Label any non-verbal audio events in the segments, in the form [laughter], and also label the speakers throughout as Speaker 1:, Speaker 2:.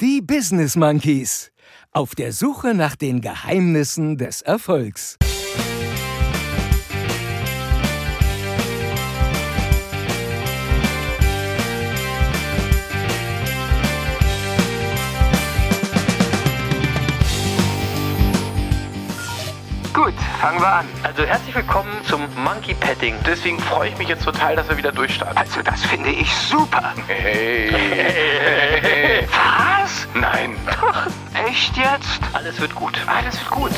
Speaker 1: Die Business Monkeys. Auf der Suche nach den Geheimnissen des Erfolgs.
Speaker 2: Gut, fangen wir an.
Speaker 3: Also herzlich willkommen zum Monkey Petting.
Speaker 2: Deswegen freue ich mich jetzt total, dass wir wieder durchstarten. Also das finde ich super. Hey. [laughs] Was? Nein. Doch. Echt jetzt?
Speaker 3: Alles wird gut.
Speaker 2: Alles wird gut.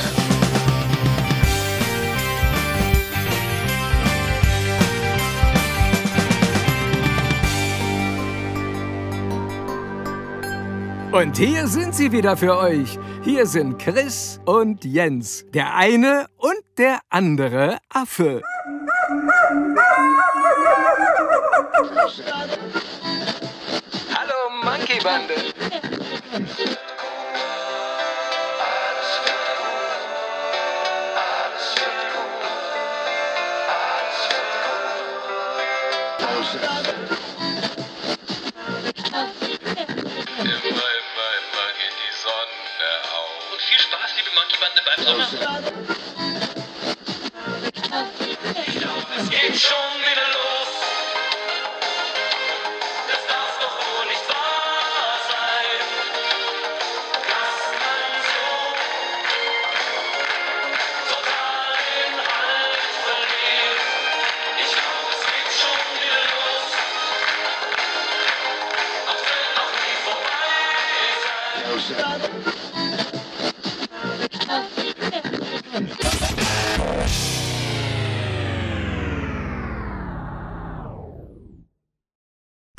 Speaker 1: Und hier sind sie wieder für euch. Hier sind Chris und Jens, der eine und der andere Affe.
Speaker 2: Hallo Monkey Bande.
Speaker 4: Monkey-Bande beim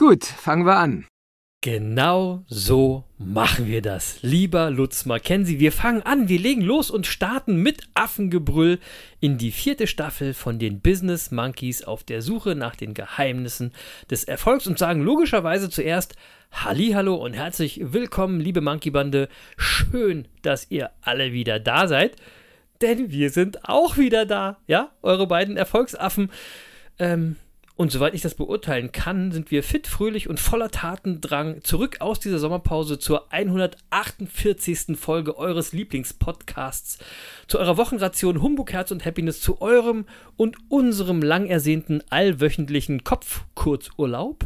Speaker 1: Gut, fangen wir an.
Speaker 3: Genau so machen wir das. Lieber Lutz Mackenzie, wir fangen an, wir legen los und starten mit Affengebrüll in die vierte Staffel von den Business Monkeys auf der Suche nach den Geheimnissen des Erfolgs und sagen logischerweise zuerst Hallo und herzlich willkommen, liebe Monkey-Bande. Schön, dass ihr alle wieder da seid, denn wir sind auch wieder da. Ja, eure beiden Erfolgsaffen. Ähm, und soweit ich das beurteilen kann, sind wir fit, fröhlich und voller Tatendrang zurück aus dieser Sommerpause zur 148. Folge eures Lieblingspodcasts, zu eurer Wochenration Humbug, Herz und Happiness, zu eurem und unserem lang ersehnten allwöchentlichen Kopfkurzurlaub.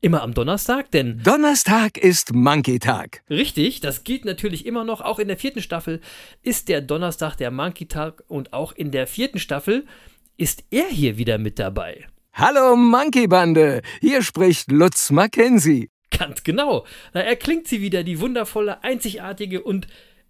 Speaker 3: Immer am Donnerstag, denn
Speaker 1: Donnerstag ist Monkey-Tag.
Speaker 3: Richtig, das gilt natürlich immer noch. Auch in der vierten Staffel ist der Donnerstag der Monkey-Tag und auch in der vierten Staffel ist er hier wieder mit dabei.
Speaker 1: Hallo Monkey-Bande, hier spricht Lutz Mackenzie.
Speaker 3: Ganz genau. Da erklingt sie wieder, die wundervolle, einzigartige und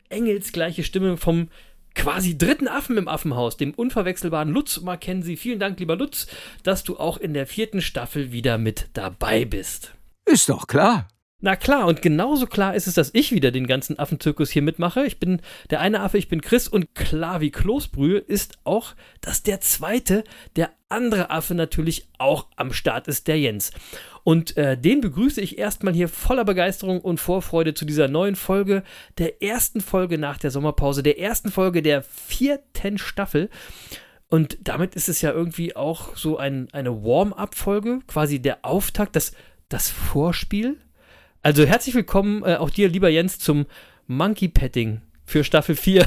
Speaker 3: engelsgleiche Stimme vom quasi dritten Affen im Affenhaus, dem unverwechselbaren Lutz Mackenzie. Vielen Dank, lieber Lutz, dass du auch in der vierten Staffel wieder mit dabei bist.
Speaker 1: Ist doch klar.
Speaker 3: Na klar, und genauso klar ist es, dass ich wieder den ganzen Affenzirkus hier mitmache. Ich bin der eine Affe, ich bin Chris und klar wie Kloßbrühe ist auch, dass der zweite, der andere Affe natürlich auch am Start ist, der Jens. Und äh, den begrüße ich erstmal hier voller Begeisterung und Vorfreude zu dieser neuen Folge, der ersten Folge nach der Sommerpause, der ersten Folge der vierten Staffel. Und damit ist es ja irgendwie auch so ein, eine Warm-up-Folge, quasi der Auftakt, das, das Vorspiel. Also herzlich willkommen äh, auch dir, lieber Jens, zum Monkey Petting für Staffel 4.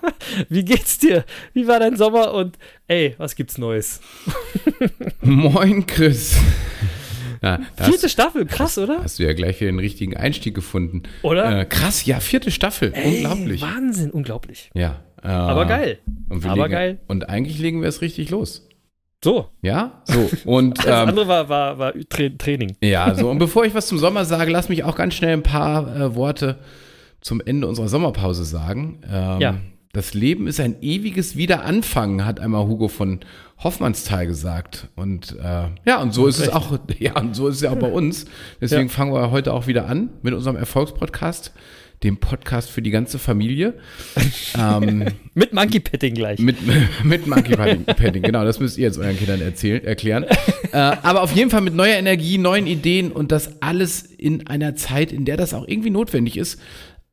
Speaker 3: [laughs] Wie geht's dir? Wie war dein Sommer? Und ey, was gibt's Neues? [laughs]
Speaker 5: Moin, Chris. Ja,
Speaker 3: Vierte
Speaker 5: hast,
Speaker 3: Staffel, krass, oder?
Speaker 5: hast du ja gleich wieder den richtigen Einstieg gefunden.
Speaker 3: Oder?
Speaker 5: Äh, krass, ja, vierte Staffel.
Speaker 3: Ey,
Speaker 5: Unglaublich.
Speaker 3: Wahnsinn, unglaublich.
Speaker 5: Ja. Äh,
Speaker 3: Aber geil. Aber
Speaker 5: legen,
Speaker 3: geil.
Speaker 5: Und eigentlich legen wir es richtig los.
Speaker 3: So.
Speaker 5: Ja? So. Und [laughs]
Speaker 3: Das
Speaker 5: ähm,
Speaker 3: andere war, war, war Tra Training.
Speaker 5: ja, so. [laughs] Und bevor ich was zum Sommer sage, lass mich auch ganz schnell ein paar äh, Worte zum Ende unserer Sommerpause sagen. Ähm,
Speaker 3: Ja.
Speaker 5: Das Leben ist ein ewiges Wiederanfangen, hat einmal Hugo von Hoffmannsthal gesagt. Und äh, ja, und so ist es
Speaker 3: recht.
Speaker 5: auch, [laughs] ja, und so ist es ja auch bei uns. Deswegen
Speaker 3: Ja.
Speaker 5: fangen wir heute auch wieder an mit unserem Erfolgspodcast, dem Podcast für die ganze Familie. [laughs] ähm,
Speaker 3: Mit Monkey Petting gleich.
Speaker 5: mit, [laughs] mit Monkey Padding, Padding, genau, das müsst ihr jetzt euren Kindern erzählen, erklären. äh, aber auf jeden Fall mit neuer Energie, neuen Ideen und das alles in einer Zeit, in der das auch irgendwie notwendig ist,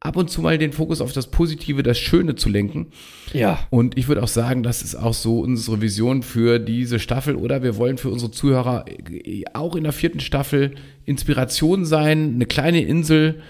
Speaker 5: ab und zu mal den Fokus auf das Positive, das Schöne zu lenken.
Speaker 3: ja.
Speaker 5: Und ich würde auch sagen, das ist auch so unsere Vision für diese Staffel oder wir wollen für unsere Zuhörer äh, auch in der vierten Staffel Inspiration sein, eine kleine Insel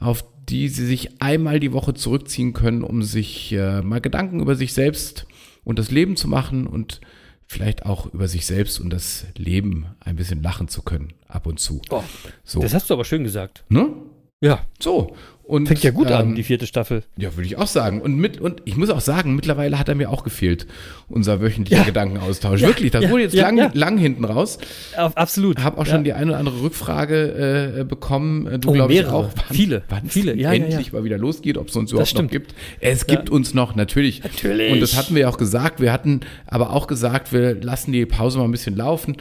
Speaker 5: auf die sie sich einmal die Woche zurückziehen können, um sich äh, mal Gedanken über sich selbst und das Leben zu machen und vielleicht auch über sich selbst und das Leben ein bisschen lachen zu können, ab und zu.
Speaker 3: Oh,
Speaker 5: So,
Speaker 3: Das hast du aber schön gesagt.
Speaker 5: ne?
Speaker 3: Ja,
Speaker 5: So. Und,
Speaker 3: fängt ja gut an,
Speaker 5: ähm,
Speaker 3: die vierte Staffel.
Speaker 5: Ja, würde ich auch sagen. Und mit, und ich muss auch sagen, mittlerweile hat er mir auch gefehlt, unser wöchentlicher
Speaker 3: Ja.
Speaker 5: Gedankenaustausch.
Speaker 3: Ja,
Speaker 5: Wirklich, das
Speaker 3: ja,
Speaker 5: wurde jetzt lang, lang hinten raus.
Speaker 3: Auf, absolut.
Speaker 5: Habe auch schon die eine oder andere Rückfrage äh, bekommen. Äh, Du
Speaker 3: Oh, mehrere.
Speaker 5: auch. Wann,
Speaker 3: Viele,
Speaker 5: wann
Speaker 3: viele. Ja,
Speaker 5: endlich mal wieder losgeht, ob es uns überhaupt noch gibt. Es gibt uns noch, natürlich.
Speaker 3: Natürlich.
Speaker 5: Und das hatten wir ja auch gesagt. Wir hatten aber auch gesagt, wir lassen die Pause mal ein bisschen laufen.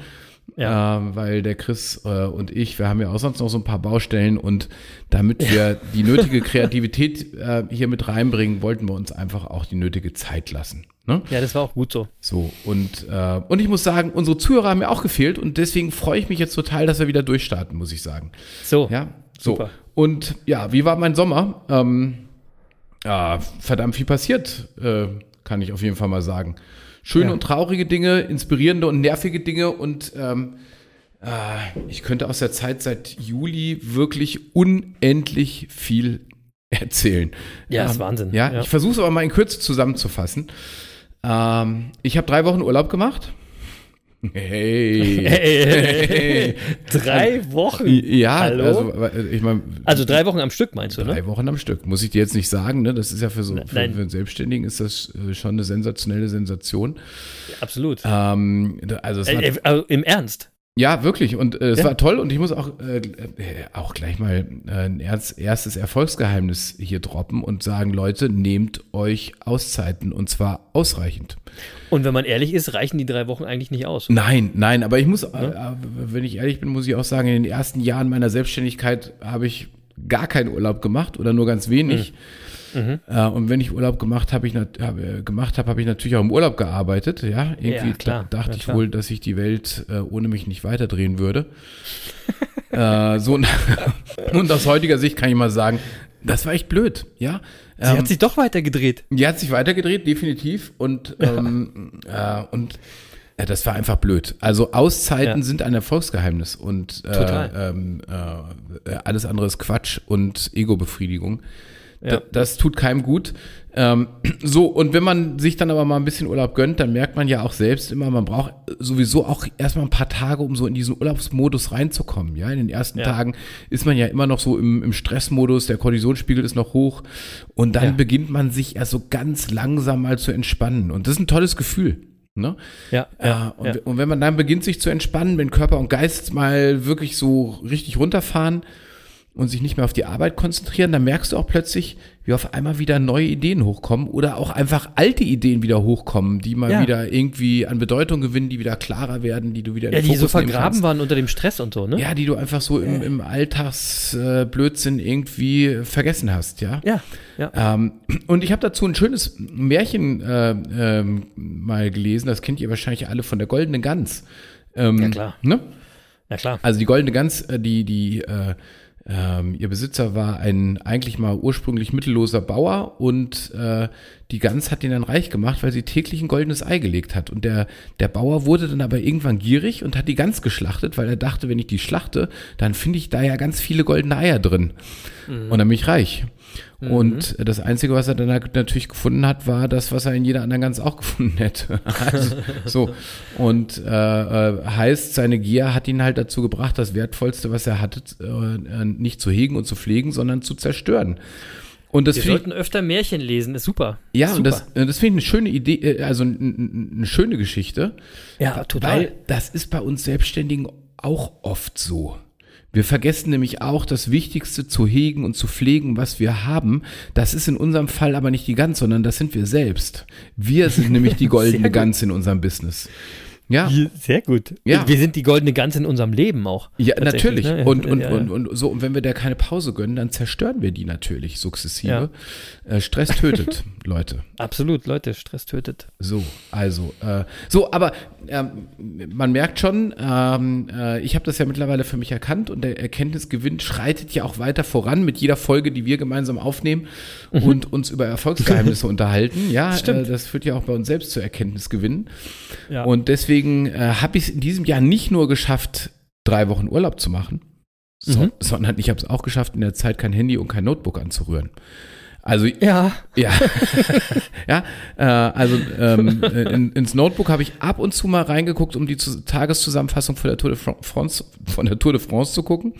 Speaker 3: Ja.
Speaker 5: Ähm, weil der Chris äh, und ich, wir haben ja auch sonst noch so ein paar Baustellen und damit wir [laughs] die nötige Kreativität äh, hier mit reinbringen, wollten wir uns einfach auch die nötige Zeit lassen. Ne?
Speaker 3: ja, das war auch gut so.
Speaker 5: So, und, äh, und ich muss sagen, unsere Zuhörer haben mir auch gefehlt und deswegen freue ich mich jetzt total, dass wir wieder durchstarten, muss ich sagen.
Speaker 3: So.
Speaker 5: Ja, so.
Speaker 3: Super.
Speaker 5: Und ja, wie war mein Sommer? Ähm, ja, verdammt viel passiert, äh, kann ich auf jeden Fall mal sagen. Schöne
Speaker 3: Ja.
Speaker 5: und traurige Dinge, inspirierende und nervige Dinge und ähm, äh, ich könnte aus der Zeit seit Juli wirklich unendlich viel [laughs] erzählen.
Speaker 3: Ja, ist
Speaker 5: Ähm,
Speaker 3: Wahnsinn.
Speaker 5: Ja,
Speaker 3: Ja.
Speaker 5: ich versuche es aber mal in Kürze zusammenzufassen. Ähm, ich habe drei Wochen Urlaub gemacht. Hey.
Speaker 3: Hey, drei Wochen.
Speaker 5: Ja,
Speaker 3: Hallo?
Speaker 5: also ich meine,
Speaker 3: Also drei Wochen am Stück meinst du,
Speaker 5: drei
Speaker 3: ne?
Speaker 5: Wochen am Stück. Muss ich dir jetzt nicht sagen, ne? Das ist ja für so für, für einen Selbstständigen ist das äh, schon eine sensationelle Sensation.
Speaker 3: Absolut.
Speaker 5: Ähm, also
Speaker 3: Äh, äh, also Im Ernst.
Speaker 5: Ja wirklich und äh, es
Speaker 3: Ja.
Speaker 5: war toll und ich muss auch äh, äh, auch gleich mal äh, ein erst, erstes Erfolgsgeheimnis hier droppen und sagen, Leute, nehmt euch Auszeiten und zwar ausreichend.
Speaker 3: Und wenn man ehrlich ist, reichen die drei Wochen eigentlich nicht aus.
Speaker 5: Nein, nein, aber ich muss, äh, äh, wenn ich ehrlich bin, muss ich auch sagen, in den ersten Jahren meiner Selbstständigkeit habe ich gar keinen Urlaub gemacht oder nur ganz wenig. Äh, und wenn ich Urlaub gemacht habe, ich hab, äh, gemacht habe, habe ich natürlich auch im Urlaub gearbeitet. Ja, irgendwie
Speaker 3: Ja, klar.
Speaker 5: da, dachte
Speaker 3: Ja,
Speaker 5: ich wohl, dass sich die Welt äh, ohne mich nicht weiterdrehen würde. [laughs] äh, so [laughs] und aus heutiger Sicht kann ich mal sagen, das war echt blöd. Ja,
Speaker 3: Sie hat sich doch weitergedreht.
Speaker 5: die hat sich weitergedreht, definitiv. Und, [laughs] ähm, äh, und äh, das war einfach blöd. Also Auszeiten
Speaker 3: Ja.
Speaker 5: sind ein Erfolgsgeheimnis und äh,
Speaker 3: Total.
Speaker 5: ähm, äh, alles andere ist Quatsch und Ego-Befriedigung.
Speaker 3: Ja.
Speaker 5: Da, das tut keinem gut. Ähm, [clears throat] so, und wenn man sich dann aber mal ein bisschen Urlaub gönnt, dann merkt man ja auch selbst immer, man braucht sowieso auch erstmal ein paar Tage, um so in diesen Urlaubsmodus reinzukommen. Ja, in den ersten
Speaker 3: Ja.
Speaker 5: Tagen ist man ja immer noch so im, im Stressmodus, der Kortisonspiegel ist noch hoch und dann
Speaker 3: Ja.
Speaker 5: beginnt man sich erst so ganz langsam mal zu entspannen. Und das ist ein tolles Gefühl. Ne?
Speaker 3: Ja,
Speaker 5: Ja,
Speaker 3: ja,
Speaker 5: und,
Speaker 3: ja.
Speaker 5: und wenn man dann beginnt, sich zu entspannen, wenn Körper und Geist mal wirklich so richtig runterfahren und sich nicht mehr auf die Arbeit konzentrieren, dann merkst du auch plötzlich, wie auf einmal wieder neue Ideen hochkommen oder auch einfach alte Ideen wieder hochkommen, die mal
Speaker 3: Ja.
Speaker 5: wieder irgendwie an Bedeutung gewinnen, die wieder klarer werden, die du wieder in
Speaker 3: Ja, die so
Speaker 5: Fokus nehmen
Speaker 3: vergraben waren unter dem Stress und so, ne?
Speaker 5: Ja, die du einfach so im, im Alltagsblödsinn Blödsinn irgendwie vergessen hast, ja.
Speaker 3: Ja, ja.
Speaker 5: Ähm, und ich habe dazu ein schönes Märchen äh, ähm, mal gelesen, das kennt ihr wahrscheinlich alle von der Goldene Gans. Ähm,
Speaker 3: Ja, klar.
Speaker 5: Ne?
Speaker 3: Na klar.
Speaker 5: Also die Goldene Gans, äh, die, die, äh, ähm, ihr Besitzer war ein eigentlich mal ursprünglich mittelloser Bauer und äh, die Gans hat ihn dann reich gemacht, weil sie täglich ein goldenes Ei gelegt hat. Und der, der Bauer wurde dann aber irgendwann gierig und hat die Gans geschlachtet, weil er dachte, wenn ich die schlachte, dann finde ich da ja ganz viele goldene Eier drin. Und dann bin ich reich. Und das Einzige, was er dann natürlich gefunden hat, war das, was er in jeder anderen Gans auch [laughs] gefunden hätte. Also, so. Und äh, äh, heißt, seine Gier hat ihn halt dazu gebracht, das Wertvollste, was er hatte, äh, nicht zu hegen und zu pflegen, sondern zu zerstören. Und das
Speaker 3: Wir sollten öfter Märchen lesen, ist super.
Speaker 5: ja,
Speaker 3: super.
Speaker 5: und das, äh, das finde ich eine schöne Idee, äh, also eine schöne Geschichte.
Speaker 3: Ja, total.
Speaker 5: Weil das ist bei uns Selbstständigen auch oft so. Wir vergessen nämlich auch das Wichtigste zu hegen und zu pflegen, was wir haben. Das ist in unserem Fall aber nicht die Gans, sondern das sind wir selbst. Wir sind nämlich die [laughs] goldene Gans in unserem Business. Ja.
Speaker 3: Sehr gut.
Speaker 5: Ja.
Speaker 3: Wir sind die goldene Gans in unserem Leben auch.
Speaker 5: Ja, natürlich.
Speaker 3: ne?
Speaker 5: Und, und,
Speaker 3: Ja, ja.
Speaker 5: Und, und so, und wenn wir da keine Pause gönnen, dann zerstören wir die natürlich sukzessive. Äh, Stress tötet, [laughs] Leute.
Speaker 3: Absolut, Leute, Stress tötet.
Speaker 5: So, also, äh, so, aber ähm, man merkt schon, ähm, äh, ich habe das ja mittlerweile für mich erkannt und der Erkenntnisgewinn schreitet ja auch weiter voran mit jeder Folge, die wir gemeinsam aufnehmen und uns über Erfolgsgeheimnisse [laughs] unterhalten. Ja,
Speaker 3: Mhm.
Speaker 5: Äh, das führt ja auch bei uns selbst zu Erkenntnisgewinnen.
Speaker 3: Ja.
Speaker 5: Und deswegen äh, habe ich es in diesem Jahr nicht nur geschafft, drei Wochen Urlaub zu machen, So,
Speaker 3: Mhm.
Speaker 5: Sondern ich habe es auch geschafft, in der Zeit kein Handy und kein Notebook anzurühren. Also
Speaker 3: Ja.
Speaker 5: ja, [laughs] ja, äh, also ähm, in, ins Notebook habe ich ab und zu mal reingeguckt, um die zu, Tageszusammenfassung von der Tour de Fran- France, von der Tour de France zu gucken,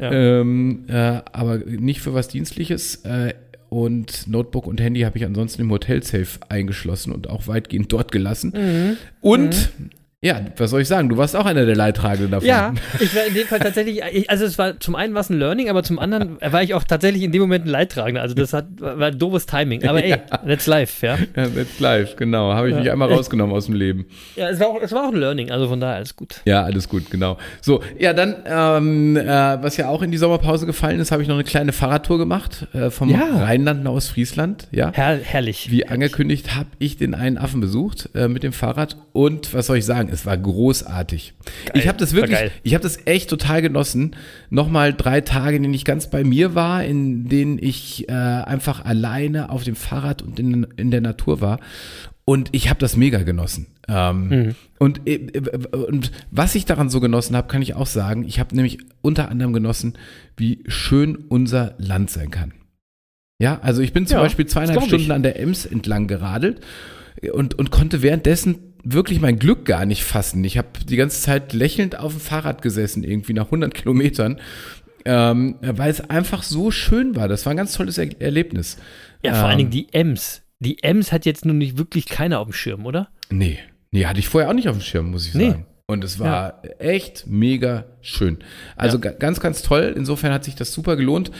Speaker 3: Ja.
Speaker 5: ähm, äh, aber nicht für was Dienstliches. Äh, und Notebook und Handy habe ich ansonsten im Hotelsafe eingeschlossen und auch weitgehend dort gelassen.
Speaker 3: Mhm.
Speaker 5: Und ja, was soll ich sagen? Du warst auch einer der Leidtragenden davon.
Speaker 3: Ja, ich war in dem Fall tatsächlich, ich, also es war zum einen was ein Learning, aber zum anderen war ich auch tatsächlich in dem Moment ein Leidtragender. Also das hat, war ein doofes Timing. Aber ey, [laughs] that's life, ja.
Speaker 5: Ja, that's live, genau. Habe ich mich einmal rausgenommen aus dem Leben.
Speaker 3: Ja, es war, auch, es war auch ein Learning, also von daher alles gut.
Speaker 5: Ja, alles gut, genau. So, ja, dann, ähm, äh, was ja auch in die Sommerpause gefallen ist, habe ich noch eine kleine Fahrradtour gemacht äh, vom
Speaker 3: Ja.
Speaker 5: Rheinland nach Ostfriesland. Ja,
Speaker 3: Herr, herrlich.
Speaker 5: wie angekündigt, habe ich den einen Affen besucht äh, mit dem Fahrrad und was soll ich sagen, es war großartig. ich habe das wirklich,
Speaker 3: geil.
Speaker 5: ich habe das echt total genossen. Nochmal drei Tage, in denen ich ganz bei mir war, in denen ich äh, einfach alleine auf dem Fahrrad und in, in der Natur war. Und ich habe das mega genossen. Ähm, und, äh, äh, und was ich daran so genossen habe, kann ich auch sagen. Ich habe nämlich unter anderem genossen, wie schön unser Land sein kann. Ja, also ich bin zum
Speaker 3: Ja,
Speaker 5: Beispiel zweieinhalb. Stunden an der Ems entlang geradelt und, und konnte währenddessen wirklich mein Glück gar nicht fassen. Ich habe die ganze Zeit lächelnd auf dem Fahrrad gesessen, irgendwie nach 100 Kilometern, ähm, weil es einfach so schön war. Das war ein ganz tolles er Erlebnis.
Speaker 3: Ja, vor
Speaker 5: Ähm,
Speaker 3: allen Dingen die Ems. Die Ems hat jetzt nun nicht wirklich keiner auf dem Schirm, oder?
Speaker 5: Nee, nee, hatte ich vorher auch nicht auf dem Schirm, muss ich
Speaker 3: Nee.
Speaker 5: sagen. Und es war echt mega schön. Also ga- ganz, ganz toll. Insofern hat sich das super gelohnt.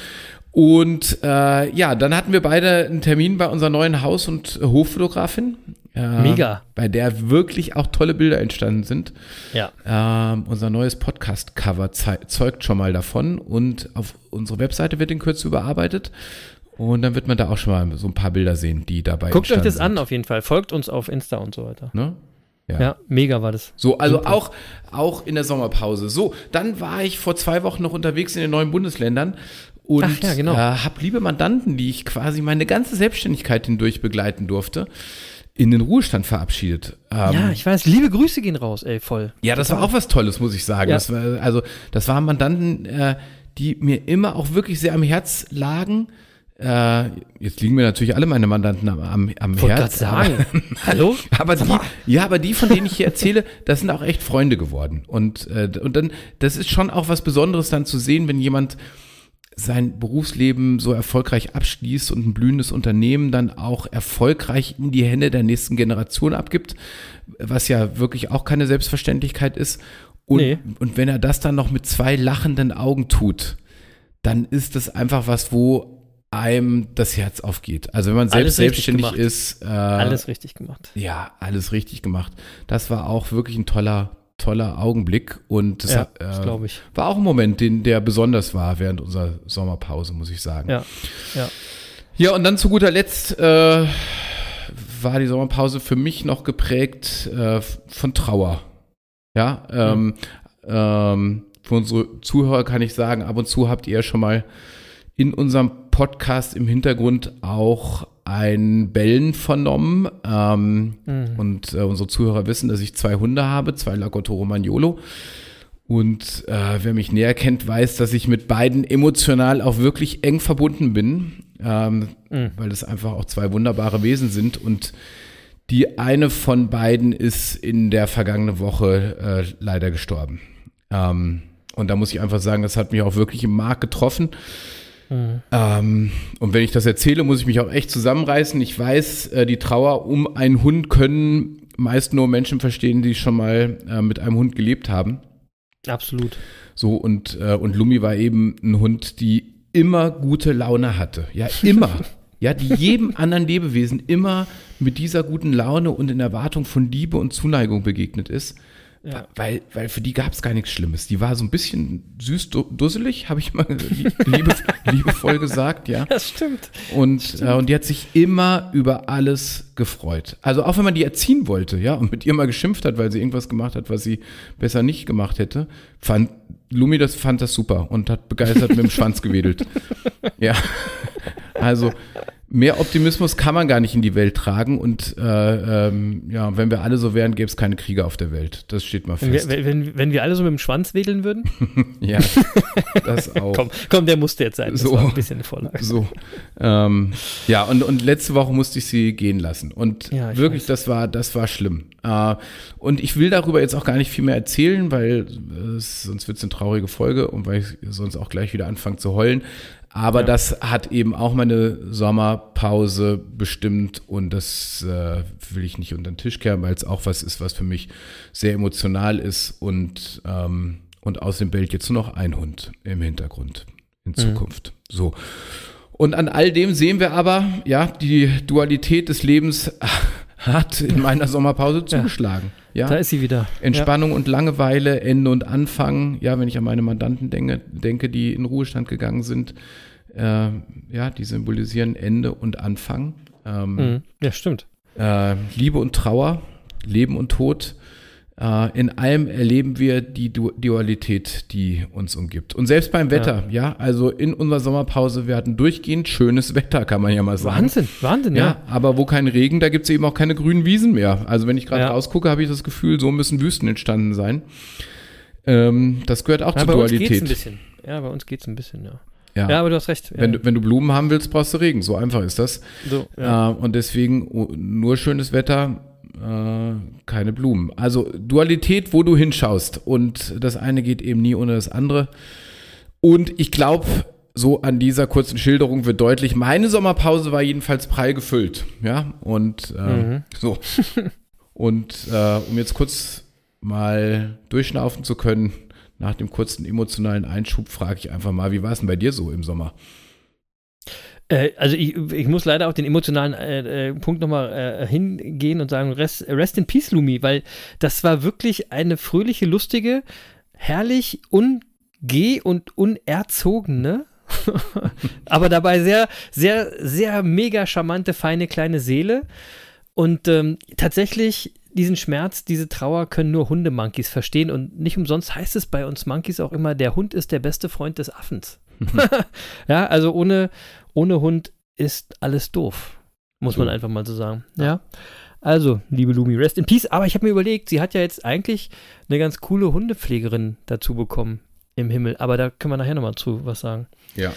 Speaker 5: Und äh, ja, dann hatten wir beide einen Termin bei unserer neuen Haus- und Hoffotografin. Äh,
Speaker 3: Mega.
Speaker 5: Bei der wirklich auch tolle Bilder entstanden sind.
Speaker 3: Ja.
Speaker 5: Ähm, unser neues Podcast-Cover zeugt schon mal davon. Und auf unsere Webseite wird in Kürze überarbeitet. Und dann wird man da auch schon mal so ein paar Bilder sehen, die dabei
Speaker 3: Guckt euch das an
Speaker 5: sind.
Speaker 3: auf jeden Fall. Folgt uns auf Insta und so weiter.
Speaker 5: Ne?
Speaker 3: Ja, mega war das.
Speaker 5: So, also auch, auch in der Sommerpause. So, dann war ich vor zwei Wochen noch unterwegs in den neuen Bundesländern und
Speaker 3: Ach ja, genau.
Speaker 5: äh, habe liebe Mandanten, die ich quasi meine ganze Selbstständigkeit hindurch begleiten durfte, in den Ruhestand verabschiedet. Ähm,
Speaker 3: Ja, ich weiß. Liebe Grüße gehen raus, ey, voll.
Speaker 5: ja, das war auch was Tolles, muss ich sagen.
Speaker 3: Ja.
Speaker 5: Das war, also, das waren Mandanten, äh, die mir immer auch wirklich sehr am Herz lagen. Äh, jetzt liegen mir natürlich alle meine Mandanten am, am, am Herz.
Speaker 3: sagen. [laughs] Hallo? [laughs]
Speaker 5: Aber die, ja, aber die, von denen ich hier erzähle, das sind auch echt Freunde geworden. Und, äh, und dann, das ist schon auch was Besonderes dann zu sehen, wenn jemand sein Berufsleben so erfolgreich abschließt und ein blühendes Unternehmen dann auch erfolgreich in die Hände der nächsten Generation abgibt, was ja wirklich auch keine Selbstverständlichkeit ist. Und,
Speaker 3: Nee.
Speaker 5: und wenn er das dann noch mit zwei lachenden Augen tut, dann ist das einfach was, wo einem das Herz aufgeht. Also wenn man selbst selbstständig
Speaker 3: gemacht.
Speaker 5: ist, äh,
Speaker 3: Alles richtig gemacht.
Speaker 5: ja, alles richtig gemacht. Das war auch wirklich ein toller, toller Augenblick und das,
Speaker 3: Ja,
Speaker 5: äh, war auch ein Moment, den, der besonders war während unserer Sommerpause, muss ich sagen.
Speaker 3: Ja, ja.
Speaker 5: Ja, und dann zu guter Letzt äh, war die Sommerpause für mich noch geprägt äh, von Trauer. Ja, ähm, ähm, für unsere Zuhörer kann ich sagen, ab und zu habt ihr schon mal in unserem Podcast im Hintergrund auch ein Bellen vernommen. Ähm, Und äh, unsere Zuhörer wissen, dass ich zwei Hunde habe, zwei Lagotto Romagnolo. Und äh, wer mich näher kennt, weiß, dass ich mit beiden emotional auch wirklich eng verbunden bin, ähm, weil das einfach auch zwei wunderbare Wesen sind. Und die eine von beiden ist in der vergangenen Woche äh, leider gestorben. Ähm, und da muss ich einfach sagen, das hat mich auch wirklich im Mark getroffen. Ähm, und wenn ich das erzähle, muss ich mich auch echt zusammenreißen. Ich weiß, äh, die Trauer um einen Hund können meist nur Menschen verstehen, die schon mal äh, mit einem Hund gelebt haben.
Speaker 3: Absolut.
Speaker 5: So, und, äh, und Lumi war eben ein Hund, die immer gute Laune hatte. Ja, immer. [laughs] ja, die jedem anderen Lebewesen immer mit dieser guten Laune und in Erwartung von Liebe und Zuneigung begegnet ist.
Speaker 3: Ja.
Speaker 5: Weil, weil für die gab es gar nichts Schlimmes. Die war so ein bisschen süß du- dusselig, habe ich mal [laughs] liebe, liebevoll gesagt, ja.
Speaker 3: Das stimmt.
Speaker 5: Und, äh, und die hat sich immer über alles gefreut. Also auch wenn man die erziehen wollte, ja, und mit ihr mal geschimpft hat, weil sie irgendwas gemacht hat, was sie besser nicht gemacht hätte, fand Lumi das fand das super und hat begeistert mit dem Schwanz gewedelt. [laughs] Ja. Also Mehr Optimismus kann man gar nicht in die Welt tragen und äh, ähm, ja, wenn wir alle so wären, gäbe es keine Kriege auf der Welt. Das steht mal
Speaker 3: Wenn wir,
Speaker 5: fest.
Speaker 3: wenn, wenn wir alle so mit dem Schwanz wedeln würden? [laughs]
Speaker 5: ja, das [laughs] auch.
Speaker 3: Komm, komm, der musste jetzt sein. Das
Speaker 5: So.
Speaker 3: ein bisschen eine Vorlage.
Speaker 5: So, ähm, ja, und, und letzte Woche musste ich sie gehen lassen. Und
Speaker 3: Ja, ich
Speaker 5: wirklich,
Speaker 3: weiß.
Speaker 5: das war, das war schlimm. Äh, und ich will darüber jetzt auch gar nicht viel mehr erzählen, weil äh, sonst wird es eine traurige Folge und weil ich sonst auch gleich wieder anfange zu heulen. Aber
Speaker 3: Ja.
Speaker 5: das hat eben auch meine Sommerpause bestimmt und das äh, will ich nicht unter den Tisch kehren, weil es auch was ist, was für mich sehr emotional ist und, ähm, und außerdem bellt jetzt nur noch ein Hund im Hintergrund in Zukunft. So. Und an all dem sehen wir aber, ja, die Dualität des Lebens [laughs] hat in meiner Sommerpause zugeschlagen. Ja,
Speaker 3: Da ist sie wieder.
Speaker 5: Entspannung und Langeweile, Ende und Anfang. Ja, wenn ich an meine Mandanten denke, denke die in Ruhestand gegangen sind, äh, ja, die symbolisieren Ende und Anfang. Ähm,
Speaker 3: Ja, Mhm. ja stimmt.
Speaker 5: äh, Liebe und Trauer, Leben und Tod. Äh, in allem erleben wir die Du Dualität, die uns umgibt. Und selbst beim Wetter, ja. also in unserer Sommerpause, wir hatten durchgehend schönes [laughs] Wetter, kann man ja mal sagen.
Speaker 3: Wahnsinn, Wahnsinn, ja.
Speaker 5: Ja, aber wo kein Regen, da gibt es eben auch keine grünen Wiesen mehr. Also wenn ich gerade
Speaker 3: Ja.
Speaker 5: rausgucke, habe ich das Gefühl, so müssen Wüsten entstanden sein. Ähm, das gehört auch
Speaker 3: Ja,
Speaker 5: zur
Speaker 3: bei uns geht's ein
Speaker 5: Dualität.
Speaker 3: bisschen. Ja, bei uns geht's ein bisschen, ja.
Speaker 5: Ja.
Speaker 3: Ja, aber du hast recht. Ja.
Speaker 5: Wenn, du, wenn du Blumen haben willst, brauchst du Regen. So einfach ist das.
Speaker 3: so, ja.
Speaker 5: Äh, und deswegen oh, nur schönes Wetter, äh, keine Blumen. Also Dualität, wo du hinschaust. Und das eine geht eben nie ohne das andere. Und ich glaube, so an dieser kurzen Schilderung wird deutlich, meine Sommerpause war jedenfalls prall gefüllt. Ja, und äh,
Speaker 3: Mhm.
Speaker 5: so. [laughs] Und äh, um jetzt kurz mal durchschnaufen zu können, nach dem kurzen emotionalen Einschub, frage ich einfach mal, wie war es denn bei dir so im Sommer?
Speaker 3: Äh, also ich, ich muss leider auf den emotionalen äh, äh, Punkt nochmal äh, hingehen und sagen, rest, rest in peace, Lumi, weil das war wirklich eine fröhliche, lustige, herrlich ungeh- und unerzogene, [laughs] aber dabei sehr, sehr, sehr mega charmante, feine kleine Seele. Und ähm, tatsächlich, diesen Schmerz, diese Trauer können nur Hundemonkeys verstehen. Und nicht umsonst heißt es bei uns Monkeys auch immer, der Hund ist der beste Freund des Affens. [laughs] ja, also ohne, ohne Hund ist alles doof. Muss man
Speaker 5: So.
Speaker 3: einfach mal so sagen. Ja. Also, liebe Lumi, rest in peace. Aber ich habe mir überlegt, sie hat ja jetzt eigentlich eine ganz coole Hundepflegerin dazu bekommen im Himmel. Aber da können wir nachher nochmal zu was sagen.
Speaker 5: Ja.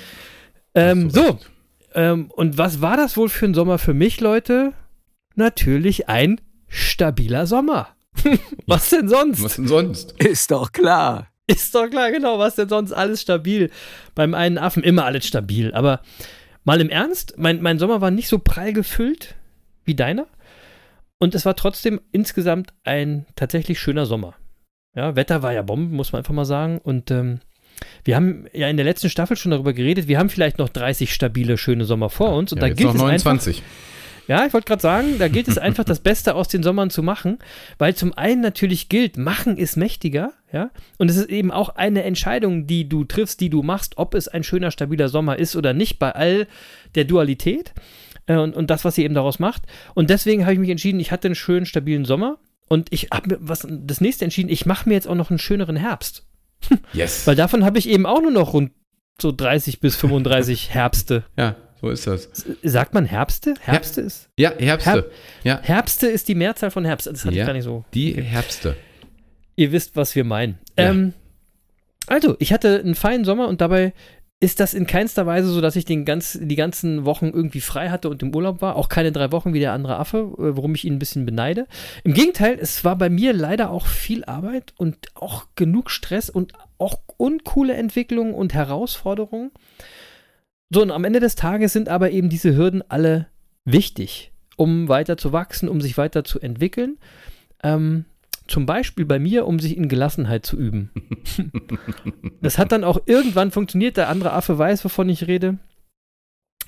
Speaker 3: Ähm, so, ähm, und was war das wohl für ein Sommer für mich, Leute? Natürlich ein stabiler Sommer. [laughs] was denn sonst?
Speaker 5: Was denn sonst?
Speaker 1: Ist doch klar.
Speaker 3: Ist doch klar, genau, was denn sonst alles stabil. Beim einen Affen immer alles stabil. Aber mal im Ernst, mein, mein Sommer war nicht so prall gefüllt wie deiner. Und es war trotzdem insgesamt ein tatsächlich schöner Sommer. Ja, Wetter war ja Bomben, muss man einfach mal sagen. Und ähm, wir haben ja in der letzten Staffel schon darüber geredet, wir haben vielleicht noch 30 stabile, schöne Sommer vor uns. Und
Speaker 5: Ja,
Speaker 3: da
Speaker 5: jetzt
Speaker 3: gilt
Speaker 5: noch
Speaker 3: es einfach,
Speaker 5: 29.
Speaker 3: ja, ich wollte gerade sagen, da gilt es einfach, das Beste aus den Sommern zu machen, weil zum einen natürlich gilt, machen ist mächtiger, ja, und es ist eben auch eine Entscheidung, die du triffst, die du machst, ob es ein schöner, stabiler Sommer ist oder nicht, bei all der Dualität äh, und, und das, was sie eben daraus macht. Und deswegen habe ich mich entschieden, ich hatte einen schönen, stabilen Sommer und ich habe mir was das nächste entschieden, ich mache mir jetzt auch noch einen schöneren Herbst,
Speaker 5: Yes.
Speaker 3: weil davon habe ich eben auch nur noch rund so 30 bis 35 Herbste.
Speaker 5: Ja, so ist das.
Speaker 3: Sagt man Herbste? Herbste ist
Speaker 5: Ja, Herbste.
Speaker 3: Herb-
Speaker 5: ja,
Speaker 3: Herbste ist die Mehrzahl von Herbst. Das hatte
Speaker 5: Ja.
Speaker 3: ich gar nicht so.
Speaker 5: die Herbste.
Speaker 3: Ihr wisst, was wir meinen.
Speaker 5: Ja.
Speaker 3: Ähm, also, ich hatte einen feinen Sommer und dabei ist das in keinster Weise so, dass ich den ganz, die ganzen Wochen irgendwie frei hatte und im Urlaub war. Auch keine drei Wochen wie der andere Affe, äh, worum ich ihn ein bisschen beneide. Im Gegenteil, es war bei mir leider auch viel Arbeit und auch genug Stress und auch uncoole Entwicklungen und Herausforderungen. So, und am Ende des Tages sind aber eben diese Hürden alle wichtig, um weiter zu wachsen, um sich weiter zu entwickeln. Ähm, zum Beispiel bei mir, um sich in Gelassenheit zu üben. [laughs] das hat dann auch irgendwann funktioniert. Der andere Affe weiß, wovon ich rede.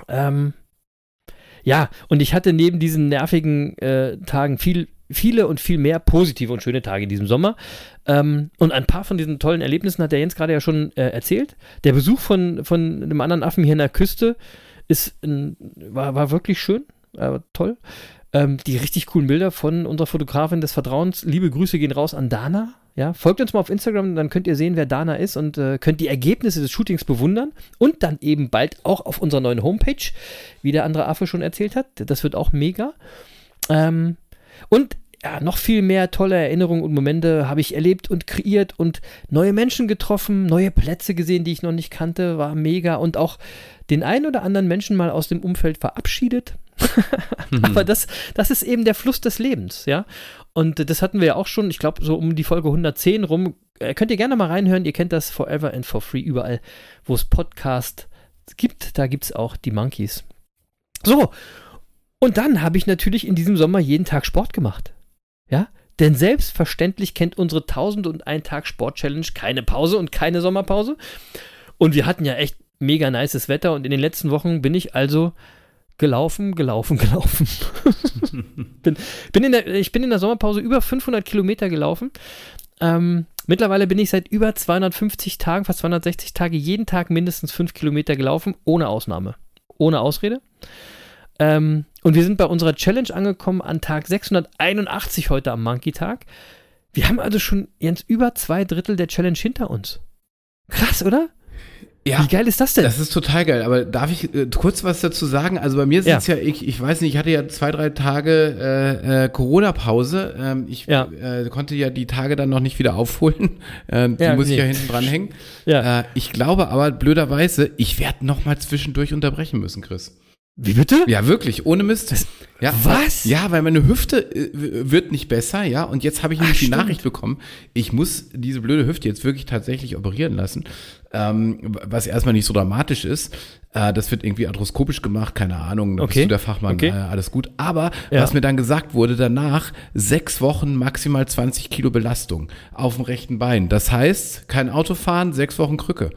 Speaker 3: Ähm, ja, und ich hatte neben diesen nervigen äh, Tagen viel, viele und viel mehr positive und schöne Tage in diesem Sommer. Ähm, und ein paar von diesen tollen Erlebnissen hat der Jens gerade ja schon äh, erzählt. Der Besuch von, von einem anderen Affen hier in der Küste ist ein, war, war wirklich schön, äh, toll. Ähm, die richtig coolen Bilder von unserer Fotografin des Vertrauens. Liebe Grüße gehen raus an Dana. Ja, folgt uns mal auf Instagram, dann könnt ihr sehen, wer Dana ist und äh, könnt die Ergebnisse des Shootings bewundern und dann eben bald auch auf unserer neuen Homepage, wie der andere Affe schon erzählt hat. Das wird auch mega. Ähm, und ja, noch viel mehr tolle Erinnerungen und Momente habe ich erlebt und kreiert und neue Menschen getroffen, neue Plätze gesehen, die ich noch nicht kannte, war mega und auch den einen oder anderen Menschen mal aus dem Umfeld verabschiedet. [laughs] Aber das, das ist eben der Fluss des Lebens, ja. Und das hatten wir ja auch schon, ich glaube, so um die Folge 110 rum. Äh, könnt ihr gerne mal reinhören. Ihr kennt das Forever and for Free überall, wo es Podcast gibt. Da gibt es auch die Monkeys. So. Und dann habe ich natürlich in diesem Sommer jeden Tag Sport gemacht. Ja. Denn selbstverständlich kennt unsere 1001 Tag Sport Challenge keine Pause und keine Sommerpause. Und wir hatten ja echt mega nices Wetter und in den letzten Wochen bin ich also gelaufen, gelaufen, [laughs] gelaufen. bin, bin in der, ich bin in der Sommerpause über 500 Kilometer gelaufen. Ähm, mittlerweile bin ich seit über 250 Tagen, fast 260 Tage, jeden Tag mindestens 5 Kilometer gelaufen, ohne Ausnahme. Ohne Ausrede. Ähm, und wir sind bei unserer Challenge angekommen an Tag 681 heute am Monkey-Tag. Wir haben also schon jetzt über zwei Drittel der Challenge hinter uns. Krass, oder?
Speaker 5: Ja,
Speaker 3: Wie geil ist das denn?
Speaker 5: Das ist total geil. Aber darf ich äh, kurz was dazu sagen? Also bei mir sind es ja. ich, ich weiß nicht, ich hatte ja zwei, drei Tage äh, äh, Corona-Pause. Ähm, ich
Speaker 3: Ja.
Speaker 5: äh, konnte ja die Tage dann noch nicht wieder aufholen. Ähm, die
Speaker 3: Ja,
Speaker 5: muss ich
Speaker 3: nee.
Speaker 5: ja hinten dranhängen.
Speaker 3: Ja.
Speaker 5: Äh, ich glaube aber blöderweise, ich werde noch mal zwischendurch unterbrechen müssen, Chris.
Speaker 3: Wie bitte?
Speaker 5: Ja, wirklich, ohne Mist. ja,
Speaker 3: was?
Speaker 5: Ja, weil meine Hüfte äh, wird nicht besser, ja. Und jetzt habe ich nämlich die
Speaker 3: stimmt.
Speaker 5: Nachricht bekommen, ich muss diese blöde Hüfte jetzt wirklich tatsächlich operieren lassen. Ähm, was erstmal nicht so dramatisch ist. Äh, das wird irgendwie arthroskopisch gemacht, keine Ahnung. Da
Speaker 3: Okay.
Speaker 5: bist du der Fachmann,
Speaker 3: Okay.
Speaker 5: äh, alles gut. Aber
Speaker 3: Ja.
Speaker 5: was mir dann gesagt wurde, danach sechs Wochen maximal 20 Kilo Belastung auf dem rechten Bein. Das heißt, kein Autofahren, sechs Wochen Krücke.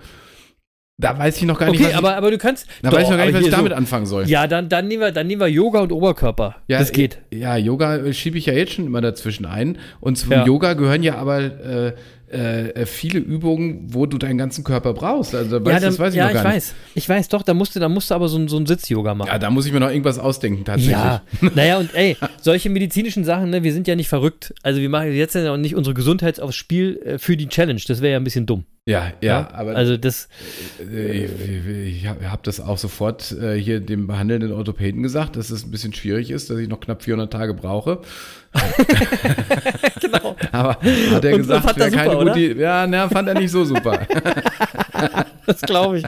Speaker 5: Da weiß ich noch gar nicht,
Speaker 3: Okay,
Speaker 5: was
Speaker 3: aber, aber du kannst.
Speaker 5: ich, da weiß ich noch gar nicht, was ich damit
Speaker 3: so,
Speaker 5: anfangen soll.
Speaker 3: Ja, dann, dann, nehmen wir, dann nehmen wir Yoga und Oberkörper. das geht.
Speaker 5: Ja, Yoga äh, schiebe ich ja jetzt schon immer dazwischen ein. Und zum
Speaker 3: Ja.
Speaker 5: Yoga gehören ja aber äh, äh, viele Übungen, wo du deinen ganzen Körper brauchst. Also, weißt,
Speaker 3: ja,
Speaker 5: du,
Speaker 3: dann,
Speaker 5: das weiß ich
Speaker 3: ja
Speaker 5: noch
Speaker 3: ich
Speaker 5: gar nicht.
Speaker 3: weiß. Ich weiß, doch, da musst du, da musst du aber so, ein- so ein Sitz-Yoga machen.
Speaker 5: Ja, da muss ich mir noch irgendwas ausdenken, tatsächlich.
Speaker 3: Ja, [laughs] naja, und ey, solche medizinischen Sachen, ne, wir sind ja nicht verrückt. Also wir machen jetzt ja auch nicht unsere Gesundheit aufs Spiel äh, für die Challenge. Das wäre ja ein bisschen dumm.
Speaker 5: Ja, ja, aber
Speaker 3: Also das,
Speaker 5: äh, ich, ich habe hab das auch sofort äh, hier dem behandelnden Orthopäden gesagt, dass es ein bisschen schwierig ist, dass ich noch knapp 400 Tage brauche. [laughs]
Speaker 3: genau.
Speaker 5: Aber hat er
Speaker 3: Und-
Speaker 5: gesagt,
Speaker 3: er
Speaker 5: wäre keine
Speaker 3: super,
Speaker 5: gute Idee. Ja, na, fand er nicht so super. [laughs]
Speaker 3: Das glaube ich.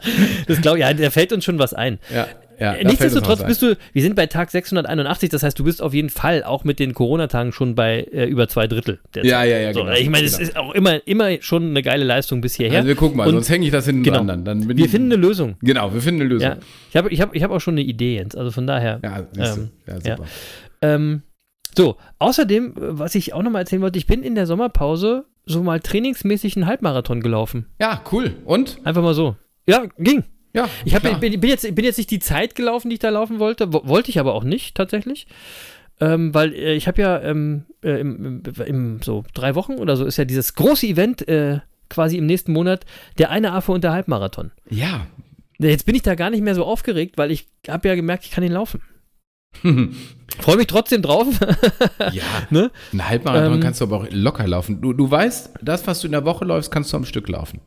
Speaker 3: Das glaube ich. Ja, da fällt uns schon was ein.
Speaker 5: ja, ja,
Speaker 3: Nichtsdestotrotz bist du, wir sind bei Tag 681, das heißt, du bist auf jeden Fall auch mit den Corona-Tagen schon bei äh, über zwei Drittel. Der
Speaker 5: Ja,
Speaker 3: Zeit.
Speaker 5: ja, ja,
Speaker 3: So,
Speaker 5: genau,
Speaker 3: ich meine, es
Speaker 5: genau.
Speaker 3: ist auch immer, immer schon eine geile Leistung bis hierher.
Speaker 5: Also wir gucken mal,
Speaker 3: Und-
Speaker 5: sonst hänge ich das hinten
Speaker 3: genau.
Speaker 5: dran. Dann,
Speaker 3: Wir finden eine Lösung.
Speaker 5: Genau, wir finden eine Lösung.
Speaker 3: Ja, ich habe ich hab, ich hab auch schon eine Idee, Jens. Also von daher.
Speaker 5: Ja.
Speaker 3: Ähm,
Speaker 5: ja,
Speaker 3: ja.
Speaker 5: super.
Speaker 3: Ähm, so, außerdem, was ich auch nochmal erzählen wollte, ich bin in der Sommerpause so mal trainingsmäßig einen Halbmarathon gelaufen.
Speaker 5: Ja, cool. Und?
Speaker 3: Einfach mal so. Ja, ging.
Speaker 5: Ja,
Speaker 3: Ich hab,
Speaker 5: klar.
Speaker 3: bin, bin, jetzt, bin jetzt nicht die Zeit gelaufen, die ich da laufen wollte. Wo, wollte ich aber auch nicht, tatsächlich. Ähm, weil äh, ich habe ja ähm, äh, im, im, im so drei Wochen oder so ist ja dieses große Event äh, quasi im nächsten Monat, der eine Affe und der Halbmarathon.
Speaker 5: Ja.
Speaker 3: Jetzt bin ich da gar nicht mehr so aufgeregt, weil ich habe ja gemerkt, ich kann ihn laufen. [laughs] Freue mich trotzdem drauf. [laughs]
Speaker 5: ja. [laughs]
Speaker 3: Ne?
Speaker 5: Ein Halbmarathon
Speaker 3: Ähm,
Speaker 5: kannst du aber auch locker laufen. Du, du weißt, das, was du in der Woche läufst, kannst du am Stück laufen.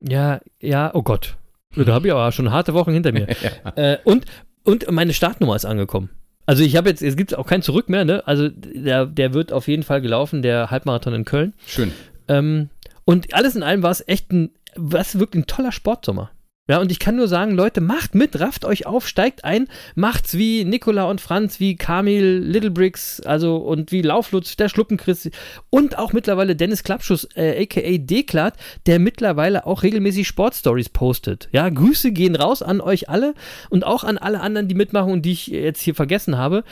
Speaker 3: Ja, ja, oh Gott. Da habe ich aber schon harte Wochen hinter mir. [laughs] äh, und, und meine Startnummer ist angekommen. Also ich habe jetzt, es gibt auch kein Zurück mehr, ne? Also der, der wird auf jeden Fall gelaufen, der Halbmarathon in Köln.
Speaker 5: Schön.
Speaker 3: Ähm, und alles in allem war es echt ein, was wirklich ein toller Sportsommer. Ja, und ich kann nur sagen, Leute, macht mit, rafft euch auf, steigt ein, macht's wie Nicola und Franz, wie Kamil, Little Bricks, also und wie Lauflutz, der Schluppenchris und auch mittlerweile Dennis Klappschuss, äh, aka Deklat, der mittlerweile auch regelmäßig Sportstories postet. Ja, Grüße gehen raus an euch alle und auch an alle anderen, die mitmachen und die ich jetzt hier vergessen habe.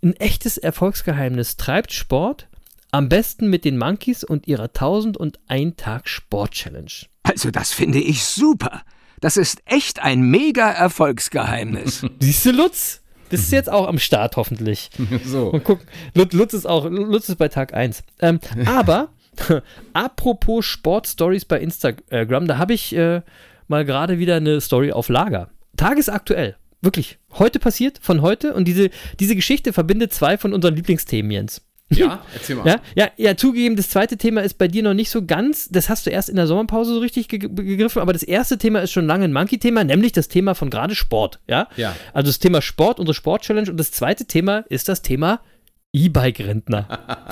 Speaker 3: Ein echtes Erfolgsgeheimnis. Treibt Sport, am besten mit den Monkeys und ihrer 1001 Tag Sport Challenge.
Speaker 1: Also das finde ich super. Das ist echt ein mega Erfolgsgeheimnis. [laughs]
Speaker 3: Siehst du, Lutz? Das ist jetzt auch am Start, hoffentlich. [laughs]
Speaker 5: So.
Speaker 3: Und guck, Lutz, Lutz ist auch, Lutz ist bei Tag 1. Ähm, [laughs] aber, apropos Sportstories bei Instagram, da habe ich äh, mal gerade wieder eine Story auf Lager. Tagesaktuell. wirklich heute passiert, von heute. Und diese, diese Geschichte verbindet zwei von unseren Lieblingsthemen, Jens.
Speaker 5: Ja, [laughs] erzähl mal.
Speaker 3: Ja, ja, ja, zugegeben, das zweite Thema ist bei dir noch nicht so ganz, das hast du erst in der Sommerpause so richtig ge gegriffen, aber das erste Thema ist schon lange ein Monkey-Thema, nämlich das Thema von gerade Sport, ja?
Speaker 5: Ja.
Speaker 3: Also das Thema Sport, unsere Sport-Challenge und das zweite Thema ist das Thema E-Bike-Rentner.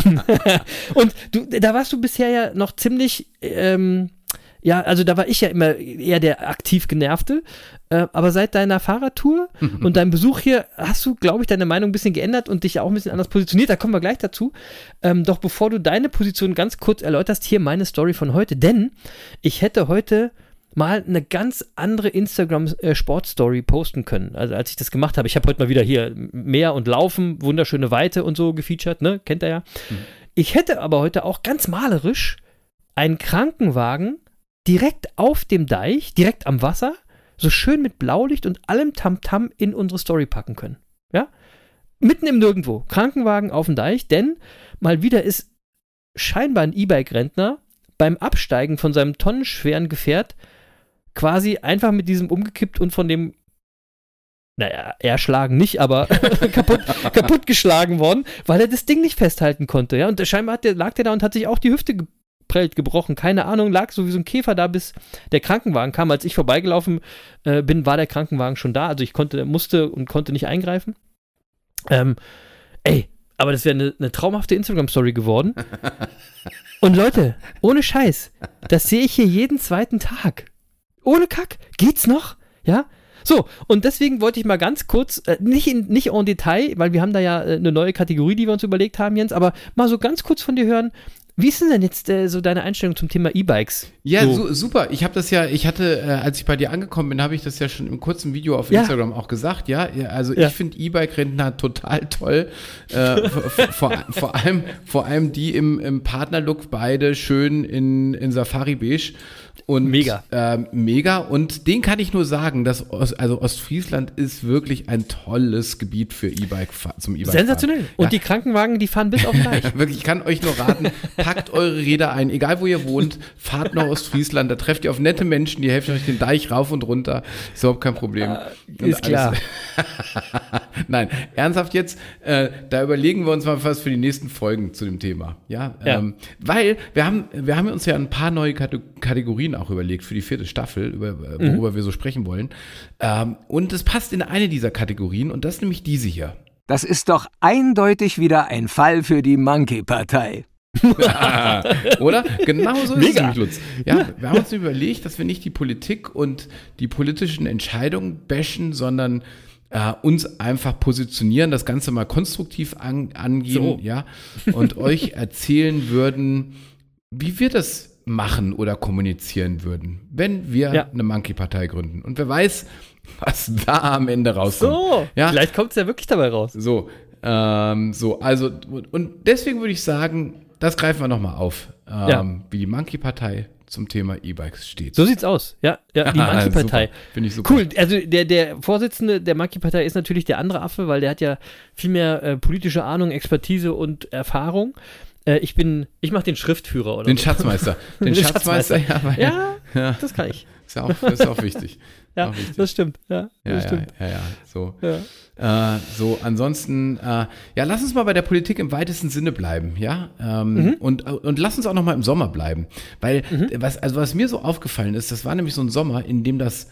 Speaker 3: [laughs] [laughs] und du, da warst du bisher ja noch ziemlich, ähm, ja, also da war ich ja immer eher der aktiv genervte. Äh, aber seit deiner Fahrradtour [laughs] und deinem Besuch hier hast du, glaube ich, deine Meinung ein bisschen geändert und dich auch ein bisschen anders positioniert. Da kommen wir gleich dazu. Ähm, doch bevor du deine Position ganz kurz erläuterst, hier meine Story von heute. Denn ich hätte heute mal eine ganz andere Instagram-Sport-Story posten können, also als ich das gemacht habe. Ich habe heute mal wieder hier Meer und Laufen, wunderschöne Weite und so gefeatured, ne? Kennt ihr ja. Ich hätte aber heute auch ganz malerisch einen Krankenwagen direkt auf dem Deich, direkt am Wasser, so schön mit Blaulicht und allem Tamtam in unsere Story packen können. Ja? Mitten im Nirgendwo. Krankenwagen auf dem Deich, denn mal wieder ist scheinbar ein E-Bike-Rentner beim Absteigen von seinem tonnenschweren Gefährt quasi einfach mit diesem umgekippt und von dem naja, erschlagen nicht, aber [laughs] kaputt, kaputt geschlagen worden, weil er das Ding nicht festhalten konnte, ja. Und scheinbar der, lag der da und hat sich auch die Hüfte geprellt, gebrochen, keine Ahnung, lag so wie so ein Käfer da, bis der Krankenwagen kam. Als ich vorbeigelaufen äh, bin, war der Krankenwagen schon da, also ich konnte, musste und konnte nicht eingreifen. Ähm, ey, aber das wäre eine, eine traumhafte Instagram-Story geworden. [laughs] Und Leute, ohne Scheiß, das sehe ich hier jeden zweiten Tag. Ohne Kack. Geht's noch? Ja? So, und deswegen wollte ich mal ganz kurz, äh, nicht, in, nicht en Detail, weil wir haben da ja äh, eine neue Kategorie, die wir uns überlegt haben, Jens, aber mal so ganz kurz von dir hören, wie ist denn jetzt äh, so deine Einstellung zum Thema E-Bikes?
Speaker 5: Ja,
Speaker 3: so.
Speaker 5: su super. Ich habe das ja, ich hatte, äh, als ich bei dir angekommen bin, habe ich das ja schon im kurzen Video auf
Speaker 3: Ja.
Speaker 5: Instagram auch gesagt. Ja, Ja, also
Speaker 3: Ja.
Speaker 5: ich finde E-Bike-Rentner total toll. Äh, vor, vor, vor, allem, vor allem die im, im Partnerlook beide schön in, in Safari Beige. Und,
Speaker 3: Mega.
Speaker 5: ähm, mega. Und den kann ich nur sagen, dass Ost, also Ostfriesland ist wirklich ein tolles Gebiet für E-Bike zum E-Bike.
Speaker 3: Sensationell. Und
Speaker 5: Ja.
Speaker 3: die Krankenwagen, die fahren bis auf den Deich. [laughs]
Speaker 5: Wirklich, ich kann euch nur raten, packt eure Räder ein, egal wo ihr wohnt, fahrt nach Ostfriesland, da trefft ihr auf nette Menschen, die helfen euch den Deich rauf und runter. Ist überhaupt kein Problem. Und
Speaker 3: ist klar. [laughs]
Speaker 5: Nein, ernsthaft jetzt, äh, da überlegen wir uns mal was für die nächsten Folgen zu dem Thema. Ja,
Speaker 3: Ja.
Speaker 5: Ähm, weil wir haben, wir haben uns ja ein paar neue Kate- Kategorien auch überlegt für die vierte Staffel, über, äh,
Speaker 3: Mhm.
Speaker 5: worüber wir so sprechen wollen. Ähm, und es passt in eine dieser Kategorien und das ist nämlich diese hier.
Speaker 1: Das ist doch eindeutig wieder ein Fall für die Monkey-Partei. [laughs]
Speaker 5: Oder? Genau so ist es
Speaker 3: Mega.
Speaker 5: nämlich, Lutz. Ja, wir haben uns überlegt, dass wir nicht die Politik und die politischen Entscheidungen bashen, sondern äh, uns einfach positionieren, das Ganze mal konstruktiv an, angehen,
Speaker 3: So.
Speaker 5: ja, und euch erzählen würden, wie wir das machen oder kommunizieren würden, wenn wir
Speaker 3: Ja.
Speaker 5: eine Monkey-Partei gründen. Und wer weiß, was da am Ende rauskommt.
Speaker 3: So,
Speaker 5: ja,
Speaker 3: vielleicht kommt es ja wirklich dabei raus.
Speaker 5: so, ähm, so, also, und deswegen würde ich sagen, das greifen wir nochmal auf, ähm,
Speaker 3: Ja.
Speaker 5: wie die Monkey-Partei zum Thema E-Bikes steht.
Speaker 3: So sieht's aus. Ja, ja die [laughs] Monkey-Partei.
Speaker 5: Super. Finde ich super.
Speaker 3: Cool, also der, der Vorsitzende der Monkey-Partei ist natürlich der andere Affe, weil der hat ja viel mehr äh, politische Ahnung, Expertise und Erfahrung. Äh, ich bin, ich mache den Schriftführer oder
Speaker 5: Den
Speaker 3: so.
Speaker 5: Schatzmeister. [laughs] Den,
Speaker 3: Den
Speaker 5: Schatzmeister, ja, weil,
Speaker 3: Ja,
Speaker 5: Ja.
Speaker 3: das kann ich.
Speaker 5: Ist, ja auch, ist auch wichtig. [laughs]
Speaker 3: Ja,
Speaker 5: auch wichtig.
Speaker 3: das stimmt. Ja,
Speaker 5: ja,
Speaker 3: das
Speaker 5: ja,
Speaker 3: stimmt.
Speaker 5: ja, ja, so.
Speaker 3: Ja.
Speaker 5: Äh, so, ansonsten, äh, ja, lass uns mal bei der Politik im weitesten Sinne bleiben, ja, ähm,
Speaker 3: Mhm.
Speaker 5: und, und lass uns auch noch mal im Sommer bleiben, weil was, also was mir so aufgefallen ist, das war nämlich so ein Sommer, in dem das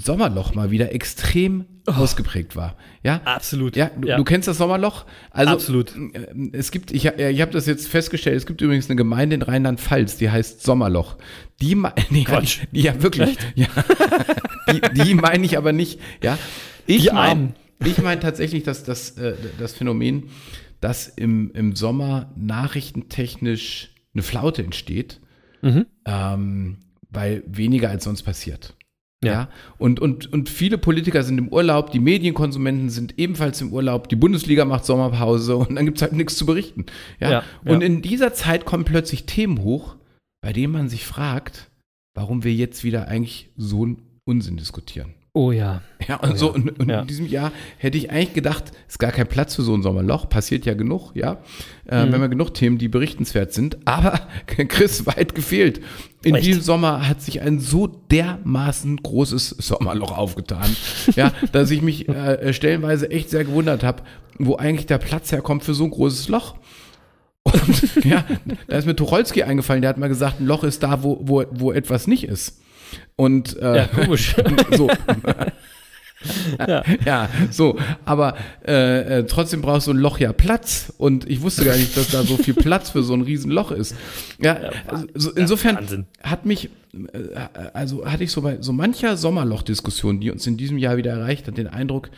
Speaker 5: Sommerloch mal wieder extrem ausgeprägt war, ja.
Speaker 3: Oh. Absolut.
Speaker 5: Ja, du,
Speaker 3: Ja.
Speaker 5: du kennst das Sommerloch? Also,
Speaker 3: Absolut.
Speaker 5: äh, Es gibt, ich, ich habe das jetzt festgestellt, es gibt übrigens eine Gemeinde in Rheinland-Pfalz, die heißt Sommerloch. Die, [laughs] nee,
Speaker 3: Quatsch.
Speaker 5: Die, ja, wirklich. Ja. die die meine ich aber nicht. Ja. Ich meine ich mein tatsächlich, dass das, äh, das Phänomen, dass im, im Sommer nachrichtentechnisch eine Flaute entsteht,
Speaker 3: Mhm.
Speaker 5: ähm, weil weniger als sonst passiert.
Speaker 3: Ja.
Speaker 5: Ja. Und, und, und viele Politiker sind im Urlaub, die Medienkonsumenten sind ebenfalls im Urlaub, die Bundesliga macht Sommerpause und dann gibt es halt nichts zu berichten. Ja.
Speaker 3: Ja,
Speaker 5: und
Speaker 3: ja.
Speaker 5: in dieser Zeit kommen plötzlich Themen hoch, bei denen man sich fragt, warum wir jetzt wieder eigentlich so einen Unsinn diskutieren.
Speaker 3: Oh ja.
Speaker 5: Ja, und so und, und
Speaker 3: Ja.
Speaker 5: in diesem Jahr hätte ich eigentlich gedacht, ist gar kein Platz für so ein Sommerloch, passiert ja genug, ja. Äh,
Speaker 3: Mhm.
Speaker 5: Wenn wir genug Themen, die berichtenswert sind, aber [laughs] Chris weit gefehlt. In
Speaker 3: Echt?
Speaker 5: diesem Sommer hat sich ein so dermaßen großes Sommerloch aufgetan, [laughs] ja, dass ich mich äh, stellenweise echt sehr gewundert habe, wo eigentlich der Platz herkommt für so ein großes Loch. Und [laughs] ja, da ist mir Tucholsky eingefallen, der hat mal gesagt, ein Loch ist da, wo, wo, wo etwas nicht ist. Und äh,
Speaker 3: Ja, komisch. [laughs]
Speaker 5: so. [laughs]
Speaker 3: Ja.
Speaker 5: ja. so, aber äh, äh, trotzdem braucht so ein Loch ja Platz und ich wusste gar nicht, dass da so viel Platz für so ein Riesenloch ist. Ja, also, so, insofern
Speaker 3: Wahnsinn.
Speaker 5: hat mich, äh, also hatte ich so bei so mancher Sommerloch-Diskussion, die uns in diesem Jahr wieder erreicht hat, den Eindruck,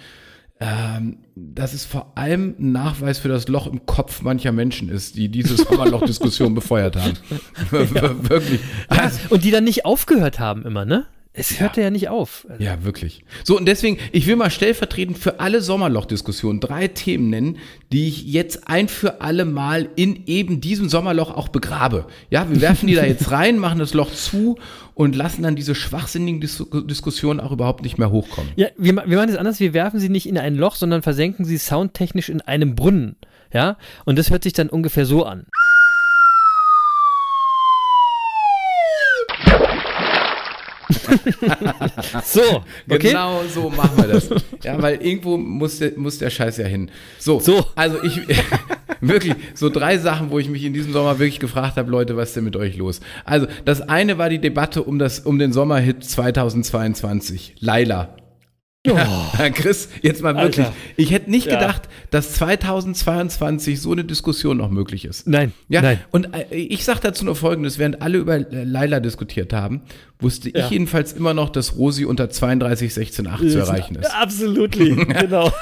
Speaker 5: dass es vor allem ein Nachweis für das Loch im Kopf mancher Menschen ist, die diese Sommerloch-Diskussion befeuert haben. [laughs] [laughs] Wirklich. Also,
Speaker 3: Und die dann nicht aufgehört haben immer, ne? Es hörte ja, nicht auf.
Speaker 5: Ja, wirklich. So, und deswegen, ich will mal stellvertretend für alle Sommerloch-Diskussionen drei Themen nennen, die ich jetzt ein für alle Mal in eben diesem Sommerloch auch begrabe. Ja, wir werfen die da jetzt [laughs] rein, machen das Loch zu und lassen dann diese schwachsinnigen Dis Diskussionen auch überhaupt nicht mehr hochkommen.
Speaker 3: Ja, wir, wir machen es anders, wir werfen sie nicht in ein Loch, sondern versenken sie soundtechnisch in einem Brunnen. Ja, und das hört sich dann ungefähr so an. [laughs] so, okay.
Speaker 5: Genau so machen wir das. ja, weil irgendwo muss der, muss der Scheiß ja hin. So,
Speaker 3: So.
Speaker 5: also ich [laughs] wirklich so drei Sachen, wo ich mich in diesem Sommer wirklich gefragt habe, Leute, was ist denn mit euch los? Also das eine war die Debatte um das um den Sommerhit 2022, Laila. Ja, Chris, jetzt mal wirklich.
Speaker 3: Oh. Alter.
Speaker 5: Ich hätte nicht
Speaker 3: Ja.
Speaker 5: gedacht, dass 2022 so eine Diskussion noch möglich ist.
Speaker 3: Nein,
Speaker 5: Ja,
Speaker 3: nein.
Speaker 5: und äh, ich sage dazu nur Folgendes, während alle über Laila diskutiert haben, wusste
Speaker 3: Ja.
Speaker 5: ich jedenfalls immer noch, dass Rosi unter 32, 16, 8 zu erreichen ist.
Speaker 3: Absolut, [laughs] genau.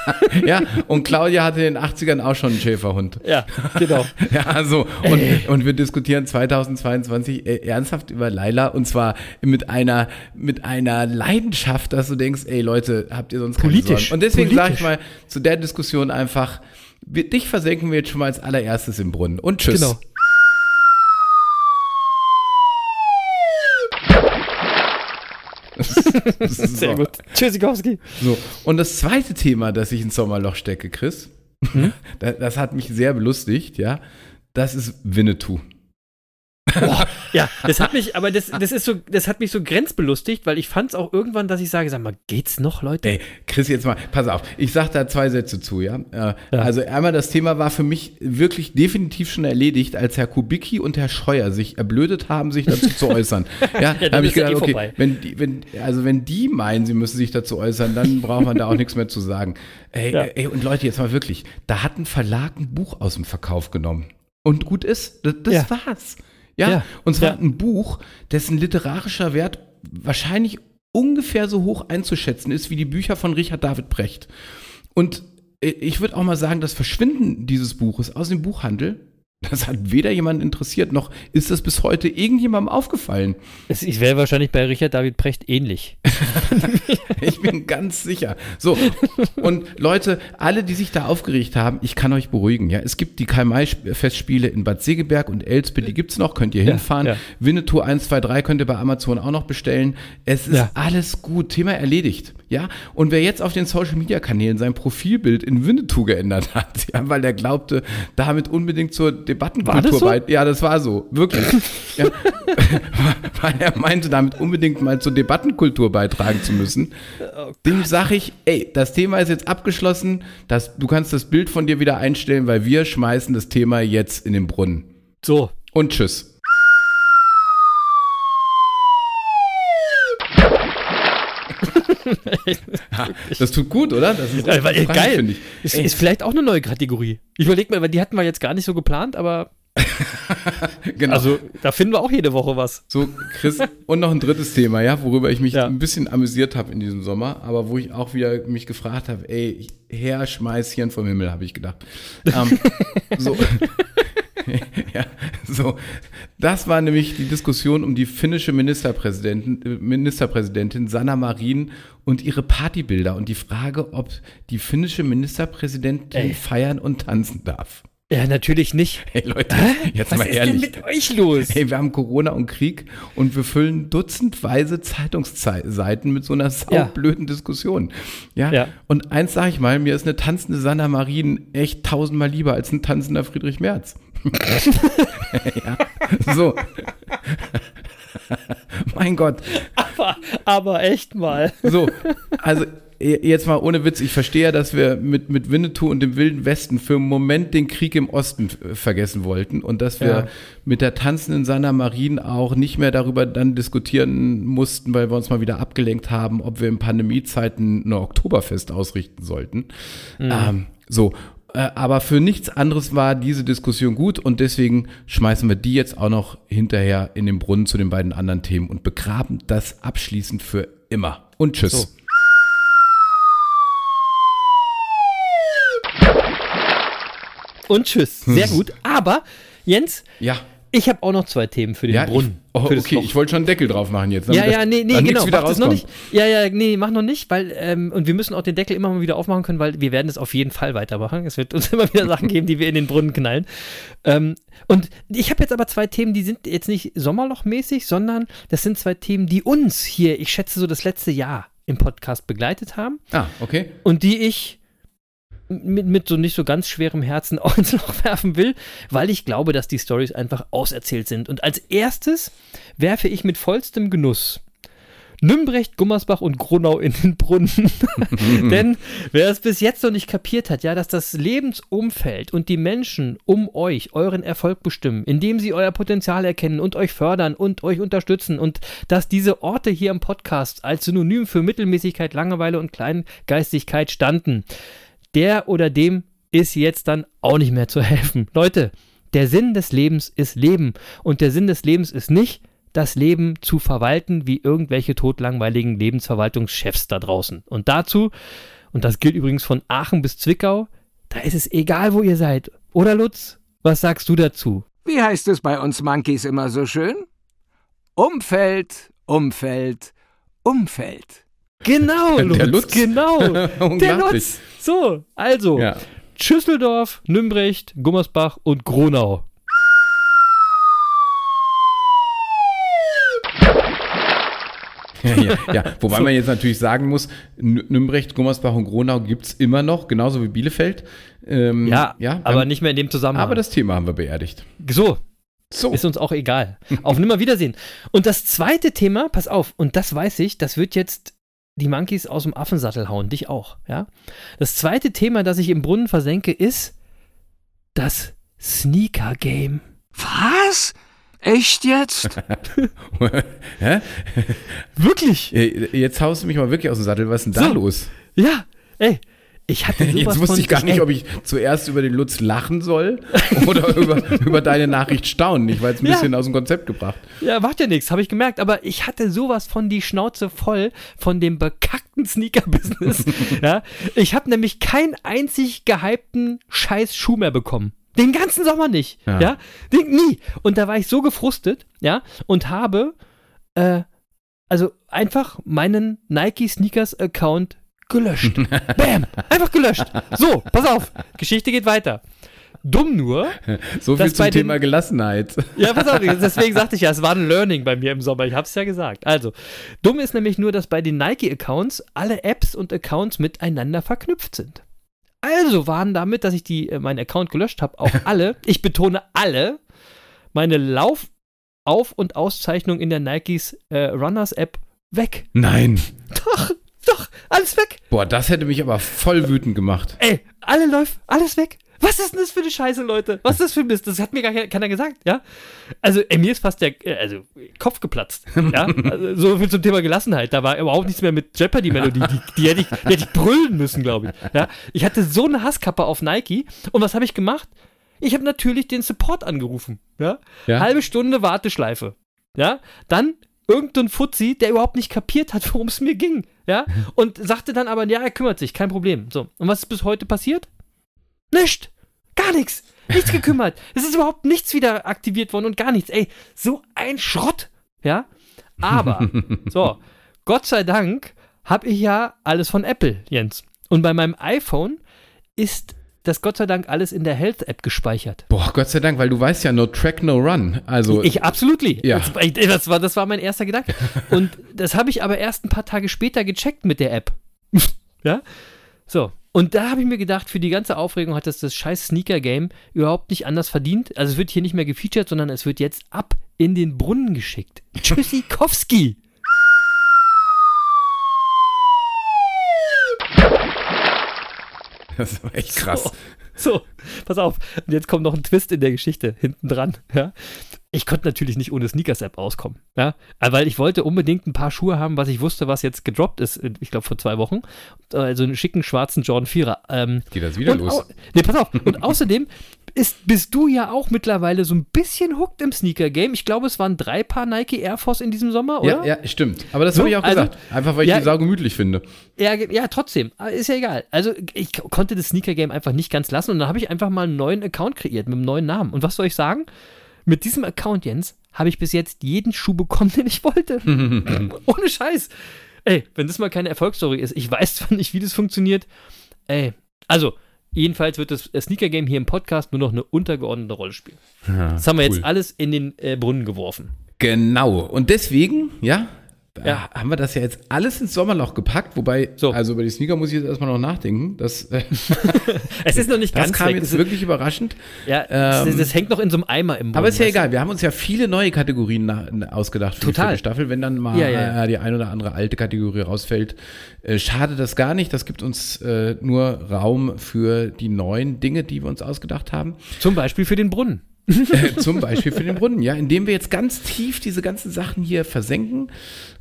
Speaker 5: Ja, und Claudia hatte in den 80ern auch schon einen Schäferhund.
Speaker 3: Ja, genau. [laughs]
Speaker 5: Ja, so. Und, und wir diskutieren 2022 äh, ernsthaft über Laila und zwar mit einer, mit einer Leidenschaft, dass du denkst, ey Leute, habt ihr sonst keine
Speaker 3: Politisch.
Speaker 5: Und deswegen sage ich mal zu der Diskussion einfach, wir, dich versenken wir jetzt schon mal als allererstes im Brunnen. Und tschüss.
Speaker 3: Genau. [laughs] Sehr gut. Tschüssikowski.
Speaker 5: So, und das zweite Thema, das ich ins Sommerloch stecke, Chris, [laughs] das, das hat mich sehr belustigt, ja, das ist Winnetou. [laughs]
Speaker 3: Ja, [laughs] das hat mich, aber das, das ist so, das hat mich so grenzbelustigt, weil ich fand es auch irgendwann, dass ich sage, sag mal, geht's noch, Leute?
Speaker 5: Ey, Chris, jetzt mal, pass auf, ich sag da zwei Sätze zu, ja. Äh, Also einmal, das Thema war für mich wirklich definitiv schon erledigt, als Herr Kubicki und Herr Scheuer sich erblödet haben, sich dazu zu äußern. [laughs] Ja, da
Speaker 3: dann
Speaker 5: habe ich
Speaker 3: ja
Speaker 5: gedacht,
Speaker 3: eh
Speaker 5: okay,
Speaker 3: vorbei.
Speaker 5: wenn die, wenn, also wenn die meinen, sie müssen sich dazu äußern, dann braucht man da auch nichts mehr zu sagen. Ey,
Speaker 3: Ja.
Speaker 5: ey, und Leute, jetzt mal wirklich, da hat ein Verlag ein Buch aus dem Verkauf genommen. Und gut ist, das, das
Speaker 3: Ja.
Speaker 5: war's. Ja,
Speaker 3: Ja.
Speaker 5: und zwar
Speaker 3: Ja.
Speaker 5: ein Buch, dessen literarischer Wert wahrscheinlich ungefähr so hoch einzuschätzen ist wie die Bücher von Richard David Brecht. Und äh, ich würde auch mal sagen, das Verschwinden dieses Buches aus dem Buchhandel, das hat weder jemand interessiert, noch ist das bis heute irgendjemandem aufgefallen.
Speaker 3: Es, ich wäre wahrscheinlich bei Richard David Precht ähnlich. [laughs]
Speaker 5: Ich bin ganz sicher. So, und Leute, alle, die sich da aufgeregt haben, ich kann euch beruhigen. Ja, es gibt die Karl-May-Festspiele in Bad Segeberg und Elspe, die gibt's noch, könnt ihr hinfahren.
Speaker 3: ja.
Speaker 5: Winnetou 1, 2, 3 könnt ihr bei Amazon auch noch bestellen. Es ist
Speaker 3: Ja.
Speaker 5: alles gut, Thema erledigt. Ja, und wer jetzt auf den Social-Media-Kanälen sein Profilbild in Winnetou geändert hat, [laughs] ja, weil er glaubte, damit unbedingt zur Debattenkultur
Speaker 3: so?
Speaker 5: bei. Ja, das war so, wirklich. [laughs] ja, [laughs] weil er meinte, damit unbedingt mal zur Debattenkultur beitragen zu müssen. Dem sage ich, ey, das Thema ist jetzt abgeschlossen, das, du kannst das Bild von dir wieder einstellen, weil wir schmeißen das Thema jetzt in den Brunnen.
Speaker 3: So.
Speaker 5: Und tschüss. Ja, [laughs] das tut gut, oder? Das ist
Speaker 3: Ja, weil, geil.
Speaker 5: finde ich.
Speaker 3: Ist, ist vielleicht auch eine neue Kategorie. Ich überlege mal, weil die hatten wir jetzt gar nicht so geplant, aber [laughs]
Speaker 5: genau.
Speaker 3: also da finden wir auch jede Woche was.
Speaker 5: So, Chris, und noch ein drittes Thema, ja, worüber ich mich
Speaker 3: Ja.
Speaker 5: ein bisschen amüsiert habe in diesem Sommer, aber wo ich auch wieder mich gefragt habe, ey, Herr, schmeiß Hirn vom Himmel, habe ich gedacht. Ähm, [laughs] so. [laughs] ja, so. Das war nämlich die Diskussion um die finnische Ministerpräsidentin, äh, Ministerpräsidentin Sanna Marin und ihre Partybilder und die Frage, ob die finnische Ministerpräsidentin
Speaker 3: Ey.
Speaker 5: feiern und tanzen darf.
Speaker 3: Ja, natürlich nicht.
Speaker 5: Hey Leute, jetzt
Speaker 3: Was
Speaker 5: mal
Speaker 3: ist
Speaker 5: ehrlich.
Speaker 3: denn mit euch los?
Speaker 5: Hey, wir haben Corona und Krieg und wir füllen dutzendweise Zeitungsseiten mit so einer saublöden Diskussion. Ja?
Speaker 3: Ja.
Speaker 5: Und eins sage ich mal, mir ist eine tanzende Sanna Marien echt tausendmal lieber als ein tanzender Friedrich Merz. [laughs] ja. So. [laughs] mein Gott.
Speaker 3: Aber, aber echt mal.
Speaker 5: So, also jetzt mal ohne Witz, ich verstehe ja, dass wir mit, mit Winnetou und dem Wilden Westen für einen Moment den Krieg im Osten äh, vergessen wollten und dass wir
Speaker 3: Ja.
Speaker 5: mit der tanzenden Sanna Marien auch nicht mehr darüber dann diskutieren mussten, weil wir uns mal wieder abgelenkt haben, ob wir in Pandemiezeiten eine Oktoberfest ausrichten sollten. Ähm, so. Äh, Aber für nichts anderes war diese Diskussion gut und deswegen schmeißen wir die jetzt auch noch hinterher in den Brunnen zu den beiden anderen Themen und begraben das abschließend für immer. Und tschüss.
Speaker 3: So. Und tschüss. Sehr gut. Aber, Jens,
Speaker 5: Ja.
Speaker 3: Ich habe auch noch zwei Themen für den
Speaker 5: Ja,
Speaker 3: Brunnen.
Speaker 5: Ich, oh, okay, ich wollte schon einen Deckel drauf machen jetzt.
Speaker 3: Ja, ja, nee, nee, genau.
Speaker 5: wieder
Speaker 3: Mach das noch nicht. Ja, ja, nee, mach noch nicht, weil, ähm, und wir müssen auch den Deckel immer mal wieder aufmachen können, weil wir werden es auf jeden Fall weitermachen. Es wird uns [laughs] immer wieder Sachen geben, die wir in den Brunnen knallen. Ähm, und ich habe jetzt aber zwei Themen, die sind jetzt nicht sommerlochmäßig, sondern das sind zwei Themen, die uns hier, ich schätze so das letzte Jahr im Podcast begleitet haben
Speaker 5: Ah, okay.
Speaker 3: und die ich mit, mit so nicht so ganz schwerem Herzen [laughs] auch ins Loch werfen will, weil ich glaube, dass die Stories einfach auserzählt sind. Und als erstes werfe ich mit vollstem Genuss Nümbrecht, Gummersbach und Gronau in den Brunnen. [laughs] Denn wer es bis jetzt noch nicht kapiert hat, ja, dass das Lebensumfeld und die Menschen um euch euren Erfolg bestimmen, indem sie euer Potenzial erkennen und euch fördern und euch unterstützen und dass diese Orte hier im Podcast als Synonym für Mittelmäßigkeit, Langeweile und Kleingeistigkeit standen, der oder dem ist jetzt dann auch nicht mehr zu helfen. Leute, der Sinn des Lebens ist Leben und der Sinn des Lebens ist nicht, das Leben zu verwalten wie irgendwelche totlangweiligen Lebensverwaltungschefs da draußen. Und dazu, und das gilt übrigens von Aachen bis Zwickau, da ist es egal, wo ihr seid. Oder Lutz, was sagst du dazu?
Speaker 1: Wie heißt es bei uns Monkeys immer so schön? Umfeld, Umfeld, Umfeld.
Speaker 3: Genau, Lutz,
Speaker 5: Der Lutz.
Speaker 3: genau. Der. Lutz. [laughs] So, also,
Speaker 5: Ja.
Speaker 3: Schüsseldorf, Nümbrecht, Gummersbach und Gronau.
Speaker 5: Ja, ja, ja. [laughs] Wobei man jetzt natürlich sagen muss, Nümbrecht, Gummersbach und Gronau gibt es immer noch, genauso wie Bielefeld. Ähm,
Speaker 3: Ja,
Speaker 5: ja
Speaker 3: aber nicht mehr in dem Zusammenhang.
Speaker 5: Aber das Thema haben wir beerdigt.
Speaker 3: so,
Speaker 5: So.
Speaker 3: Ist uns auch egal. [laughs] Auf Nimmerwiedersehen. Und das zweite Thema, pass auf, und das weiß ich, das wird jetzt die Monkeys aus dem Affensattel hauen, dich auch, ja. Das zweite Thema, das ich im Brunnen versenke, ist das Sneaker-Game.
Speaker 1: Was? Echt jetzt? [laughs]
Speaker 5: Hä?
Speaker 3: Wirklich?
Speaker 5: Äh, Jetzt haust du mich mal wirklich aus dem Sattel. Was ist denn da
Speaker 3: So.
Speaker 5: los?
Speaker 3: Ja, ey. Ich hatte sowas
Speaker 5: Jetzt wusste ich gar nicht, ob ich zuerst über den Lutz lachen soll [laughs] oder über, über deine Nachricht staunen. Ich war jetzt ein
Speaker 3: Ja.
Speaker 5: bisschen aus dem Konzept gebracht.
Speaker 3: Ja, macht ja nichts, habe ich gemerkt. Aber ich hatte sowas von die Schnauze voll von dem bekackten Sneaker-Business. [laughs] ja, ich habe nämlich keinen einzig gehypten scheiß Schuh mehr bekommen. Den ganzen Sommer nicht. Ja,
Speaker 5: Ja.
Speaker 3: Den, nie. Und da war ich so gefrustet, ja, und habe, äh, also einfach meinen Nike Sneakers Account gelöscht. [laughs] Bam! Einfach gelöscht. So, pass auf. Geschichte geht weiter. Dumm nur,
Speaker 5: So viel zum
Speaker 3: den-
Speaker 5: Thema Gelassenheit.
Speaker 3: ja, pass auf, [laughs] deswegen sagte ich ja, es war ein Learning bei mir im Sommer. Ich hab's ja gesagt. Also, dumm ist nämlich nur, dass bei den Nike-Accounts alle Apps und Accounts miteinander verknüpft sind. Also waren damit, dass ich die, äh, meinen Account gelöscht habe, auch [laughs] alle, ich betone alle, meine Lauf-, Auf- und Auszeichnung in der Nikes äh, Runners-App weg.
Speaker 5: Nein.
Speaker 3: Doch, doch, alles weg.
Speaker 5: Boah, das hätte mich aber voll wütend gemacht.
Speaker 3: Ey, alle läuft, alles weg. Was ist denn das für eine Scheiße, Leute? Was ist das für ein Mist? Das hat mir gar ke- keiner gesagt, ja? Also, ey, mir ist fast der äh, also, Kopf geplatzt, ja? [laughs] Also, so viel zum Thema Gelassenheit. Da war überhaupt nichts mehr mit Jeopardy-Melodie. Die, die, hätte ich, die hätte ich brüllen müssen, glaube ich, ja? Ich hatte so eine Hasskappe auf Nike. Und was habe ich gemacht? Ich habe natürlich den Support angerufen, ja?
Speaker 5: Ja.
Speaker 3: Halbe Stunde Warteschleife, ja? Dann irgendein Fuzzi, der überhaupt nicht kapiert hat, [laughs] worum es mir ging, ja? [laughs] Und sagte dann aber, ja, er kümmert sich, kein Problem. So. Und was ist bis heute passiert? Nicht. Gar nichts. Nichts [laughs] gekümmert. Es ist überhaupt nichts wieder aktiviert worden und gar nichts. Ey, so ein Schrott. Ja? Aber, so, Gott sei Dank habe ich ja alles von Apple, Jens. Und bei meinem iPhone ist das Gott sei Dank alles in der Health-App gespeichert.
Speaker 5: Boah, Gott sei Dank, weil du weißt ja, no track, no run. Also,
Speaker 3: Ich absolutely.
Speaker 5: Ja.
Speaker 3: Das, war, das war mein erster Gedanke. [laughs] Und das habe ich aber erst ein paar Tage später gecheckt mit der App. [laughs] ja? So. Und da habe ich mir gedacht, für die ganze Aufregung hat das das scheiß Sneaker-Game überhaupt nicht anders verdient. Also es wird hier nicht mehr gefeatured, sondern es wird jetzt ab in den Brunnen geschickt. [laughs] Tschüssikowski. [laughs]
Speaker 5: das war echt krass.
Speaker 3: So, pass auf. Und jetzt kommt noch ein Twist in der Geschichte hinten dran. Ja? Ich konnte natürlich nicht ohne Sneakers-App auskommen. Ja? Äh, Weil ich wollte unbedingt ein paar Schuhe haben, was ich wusste, was jetzt gedroppt ist, ich glaube vor zwei Wochen. Also einen schicken schwarzen Jordan 4er. Ähm,
Speaker 5: Geht das wieder los?
Speaker 3: Nee, pass auf. Und außerdem ist, bist du ja auch mittlerweile so ein bisschen hooked im Sneaker-Game. Ich glaube, es waren drei Paar Nike Air Force in diesem Sommer, oder?
Speaker 5: Ja, ja, stimmt. Aber das
Speaker 3: So,
Speaker 5: habe ich auch
Speaker 3: also-
Speaker 5: gesagt. Einfach, weil ich
Speaker 3: Ja,
Speaker 5: die Sau gemütlich finde.
Speaker 3: Ja, ja, trotzdem. Ist ja egal. Also, ich konnte das Sneaker-Game einfach nicht ganz lassen und dann habe ich einfach mal einen neuen Account kreiert mit einem neuen Namen. Und was soll ich sagen? Mit diesem Account, Jens, habe ich bis jetzt jeden Schuh bekommen, den ich wollte. [laughs] Ohne Scheiß. Ey, wenn das mal keine Erfolgsstory ist, ich weiß zwar nicht, wie das funktioniert. Ey, also, jedenfalls wird das Sneaker-Game hier im Podcast nur noch eine untergeordnete Rolle spielen. Das haben wir
Speaker 5: cool.
Speaker 3: jetzt alles in den äh, Brunnen geworfen.
Speaker 5: Genau. Und deswegen, ja,
Speaker 3: Ja.
Speaker 5: haben wir das ja jetzt alles ins Sommerloch gepackt. Wobei,
Speaker 3: So.
Speaker 5: also über die Sneaker muss ich jetzt erstmal noch nachdenken. Das, äh, [laughs]
Speaker 3: Es ist noch nicht
Speaker 5: das
Speaker 3: ganz
Speaker 5: kam
Speaker 3: weg.
Speaker 5: jetzt
Speaker 3: Es ist-
Speaker 5: wirklich überraschend.
Speaker 3: ja, das,
Speaker 5: ähm,
Speaker 3: das hängt noch in so einem Eimer im Brunnen.
Speaker 5: Aber ist ja egal, wir haben uns ja viele neue Kategorien nach, ausgedacht für
Speaker 3: Total.
Speaker 5: die Staffel. Wenn dann mal
Speaker 3: Ja, ja,
Speaker 5: die ein oder andere alte Kategorie rausfällt, äh, schadet das gar nicht. Das gibt uns äh, nur Raum für die neuen Dinge, die wir uns ausgedacht haben.
Speaker 3: Zum Beispiel für den Brunnen. [laughs]
Speaker 5: Äh, Zum Beispiel für den Brunnen, ja, indem wir jetzt ganz tief diese ganzen Sachen hier versenken.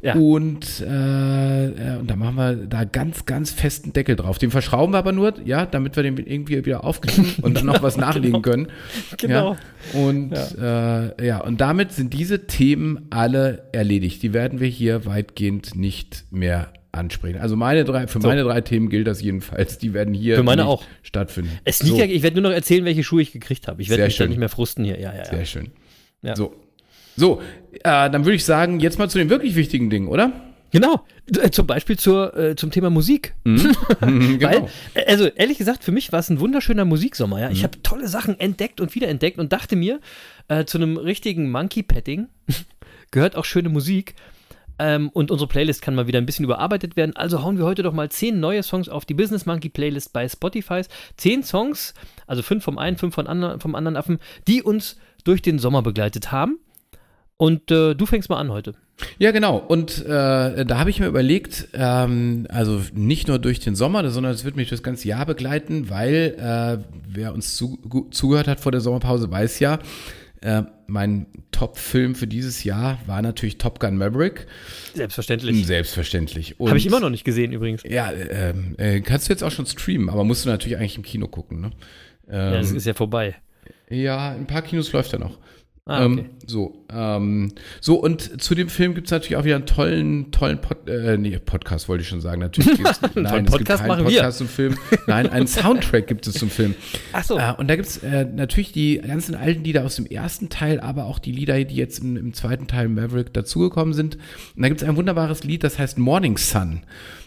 Speaker 3: Ja.
Speaker 5: Und, äh, äh, und da machen wir da ganz, ganz festen Deckel drauf. Den verschrauben wir aber nur, ja, damit wir den irgendwie wieder aufkriegen [laughs] und dann noch was nachlegen können.
Speaker 3: Genau.
Speaker 5: Ja. Und ja. Äh, ja, und damit sind diese Themen alle erledigt. Die werden wir hier weitgehend nicht mehr ansprechen. Also meine drei, für meine drei Themen gilt das jedenfalls. Die werden hier
Speaker 3: Für meine auch.
Speaker 5: stattfinden.
Speaker 3: Es Sneaker, ich werde nur noch erzählen, welche Schuhe ich gekriegt habe. Ich werde mich da
Speaker 5: schön.
Speaker 3: nicht mehr frusten hier. Ja, ja, ja.
Speaker 5: Sehr schön.
Speaker 3: Ja.
Speaker 5: So. So, äh, dann würde ich sagen, jetzt mal zu den wirklich wichtigen Dingen, oder?
Speaker 3: Genau. Äh, Zum Beispiel zur, äh, zum Thema Musik.
Speaker 5: Mhm, [laughs]
Speaker 3: Weil,
Speaker 5: genau.
Speaker 3: äh, also ehrlich gesagt, für mich war es ein wunderschöner Musiksommer. Ja?
Speaker 5: Mhm.
Speaker 3: Ich habe tolle Sachen entdeckt und wiederentdeckt und dachte mir, äh, zu einem richtigen Monkey-Petting [laughs] gehört auch schöne Musik. Ähm, und unsere Playlist kann mal wieder ein bisschen überarbeitet werden. Also hauen wir heute doch mal zehn neue Songs auf die Business Monkey Playlist bei Spotify. Zehn Songs, also fünf vom einen, fünf von andern, vom anderen Affen, die uns durch den Sommer begleitet haben. Und äh, du fängst mal an heute.
Speaker 5: Ja, genau. Und äh, da habe ich mir überlegt, ähm, also nicht nur durch den Sommer, sondern es wird mich das ganze Jahr begleiten, weil äh, wer uns zu, zugehört hat vor der Sommerpause, weiß ja, äh, mein Top-Film für dieses Jahr war natürlich Top Gun Maverick.
Speaker 3: Selbstverständlich.
Speaker 5: Selbstverständlich. Und-
Speaker 3: Habe ich immer noch nicht gesehen übrigens.
Speaker 5: Ja, ähm, äh, kannst du jetzt auch schon streamen, aber musst du natürlich eigentlich im Kino gucken, ne?
Speaker 3: Ja, das
Speaker 5: Ähm,
Speaker 3: ist ja vorbei.
Speaker 5: Ja, in ein paar Kinos läuft er noch.
Speaker 3: Ah, okay.
Speaker 5: ähm, so, ähm, so, und zu dem Film gibt es natürlich auch wieder einen tollen, tollen Pod, äh, nee, Podcast wollte ich schon sagen. Natürlich [laughs] gibt's, nein, es gibt
Speaker 3: Podcast
Speaker 5: keinen
Speaker 3: machen wir.
Speaker 5: Podcast zum Film. Nein, einen Soundtrack gibt es zum Film. [laughs]
Speaker 3: Ach so.
Speaker 5: Äh, und da gibt es äh, natürlich die ganzen alten Lieder aus dem ersten Teil, aber auch die Lieder, die jetzt im, im zweiten Teil Maverick dazugekommen sind. Und da gibt es ein wunderbares Lied, das heißt Morning Sun.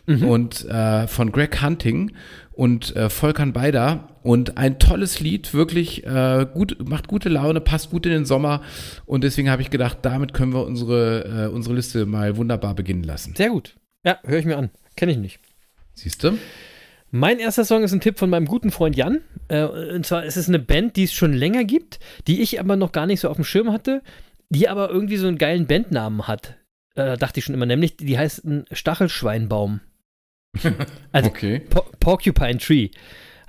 Speaker 5: Und äh, von Greg Hunting und äh, Volkan Beider. Und ein tolles Lied, wirklich äh, gut, macht gute Laune, passt gut in den Sommer. Und deswegen habe ich gedacht, damit können wir unsere, äh, unsere Liste mal wunderbar beginnen lassen.
Speaker 3: Sehr gut. Ja, höre ich mir an. Kenne ich nicht.
Speaker 5: Siehst du?
Speaker 3: Mein erster Song ist ein Tipp von meinem guten Freund Jan. Äh, und zwar ist es eine Band, die es schon länger gibt, die ich aber noch gar nicht so auf dem Schirm hatte, die aber irgendwie so einen geilen Bandnamen hat. Äh, dachte ich schon immer, nämlich die heißt ein Stachelschweinbaum. [laughs] Also
Speaker 5: Okay.
Speaker 3: Po Porcupine Tree